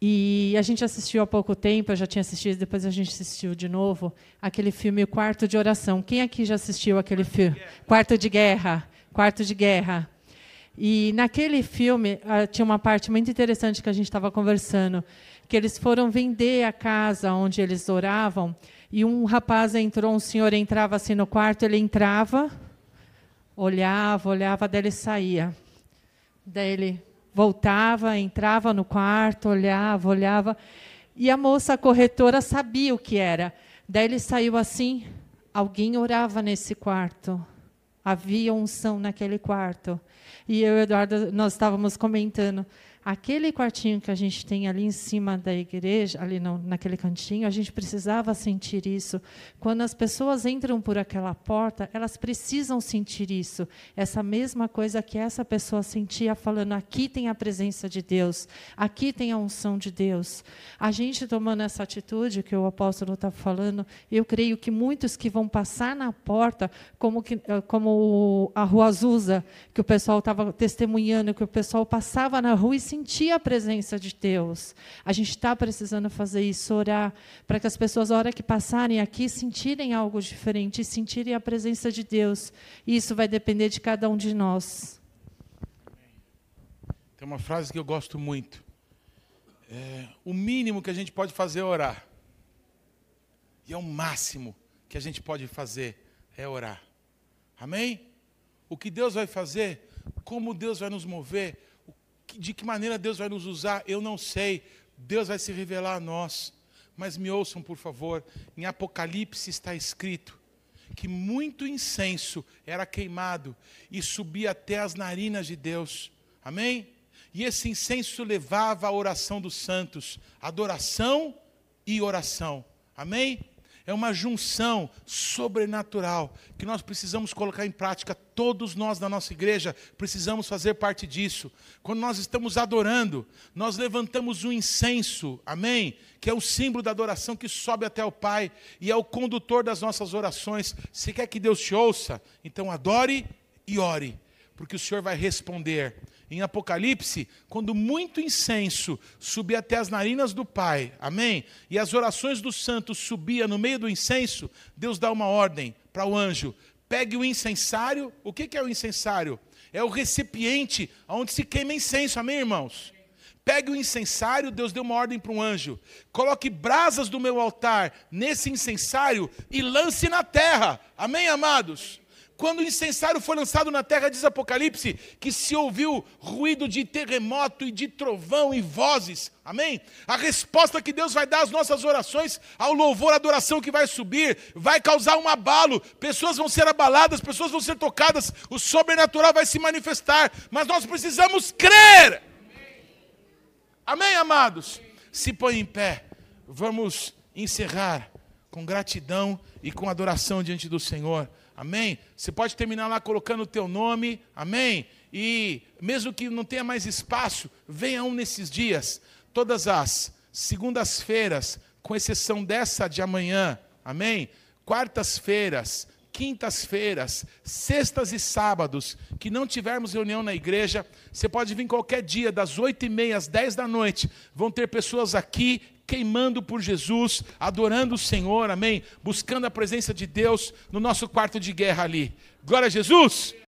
E a gente assistiu há pouco tempo, eu já tinha assistido, depois a gente assistiu de novo, aquele filme O Quarto de Oração. Quem aqui já assistiu aquele filme? Quarto de Guerra. Quarto de Guerra. E naquele filme ah, tinha uma parte muito interessante que a gente estava conversando, que eles foram vender a casa onde eles oravam e um rapaz entrou, um senhor entrava assim no quarto, ele entrava, olhava, olhava, daí ele saía. Daí ele voltava, entrava no quarto, olhava, olhava. E a moça corretora sabia o que era. Daí ele saiu assim, alguém orava nesse quarto. Havia unção naquele quarto. E eu e Eduardo, nós estávamos comentando. Aquele quartinho que a gente tem ali em cima da igreja, ali no, naquele cantinho, a gente precisava sentir isso. Quando as pessoas entram por aquela porta, elas precisam sentir isso. Essa mesma coisa que essa pessoa sentia falando: aqui tem a presença de Deus, aqui tem a unção de Deus. A gente tomando essa atitude que o apóstolo está falando, eu creio que muitos que vão passar na porta, como, que, eh, como a Rua Azusa, que o pessoal estava testemunhando, que o pessoal passava na rua e sentir a presença de Deus. A gente está precisando fazer isso, orar, para que as pessoas, a hora que passarem aqui, sentirem algo diferente, sentirem a presença de Deus. E isso vai depender de cada um de nós. Tem uma frase que eu gosto muito. É, o mínimo que a gente pode fazer é orar. E é o máximo que a gente pode fazer é orar. Amém? O que Deus vai fazer, como Deus vai nos mover, de que maneira Deus vai nos usar, eu não sei. Deus vai se revelar a nós. Mas me ouçam, por favor. Em Apocalipse está escrito que muito incenso era queimado e subia até as narinas de Deus. Amém? E esse incenso levava a oração dos santos, adoração e oração. Amém? É uma junção sobrenatural que nós precisamos colocar em prática. Todos nós da nossa igreja precisamos fazer parte disso. Quando nós estamos adorando, nós levantamos um incenso, amém? Que é o símbolo da adoração que sobe até o Pai e é o condutor das nossas orações. Se quer que Deus te ouça, então adore e ore, porque o Senhor vai responder em Apocalipse, quando muito incenso subia até as narinas do Pai, amém? E as orações dos santos subia no meio do incenso, Deus dá uma ordem para o anjo: pegue o incensário. O que é o incensário? É o recipiente onde se queima incenso, amém, irmãos? Pegue o incensário, Deus deu uma ordem para um anjo. Coloque brasas do meu altar nesse incensário e lance na terra. Amém, amados? Quando o incensário foi lançado na terra, diz Apocalipse, que se ouviu ruído de terremoto e de trovão e vozes. Amém? A resposta que Deus vai dar às nossas orações, ao louvor, à adoração que vai subir, vai causar um abalo. Pessoas vão ser abaladas, pessoas vão ser tocadas, o sobrenatural vai se manifestar. Mas nós precisamos crer. Amém, amados? Se põe em pé. Vamos encerrar com gratidão e com adoração diante do Senhor. Amém? Você pode terminar lá colocando o teu nome, amém? E mesmo que não tenha mais espaço, venha um nesses dias, todas as segundas-feiras, com exceção dessa de amanhã, amém? Quartas-feiras, quintas-feiras, sextas e sábados, que não tivermos reunião na igreja, você pode vir qualquer dia, das oito e meia às dez da noite, vão ter pessoas aqui queimando por Jesus, adorando o Senhor, amém? Buscando a presença de Deus no nosso quarto de guerra ali. Glória a Jesus!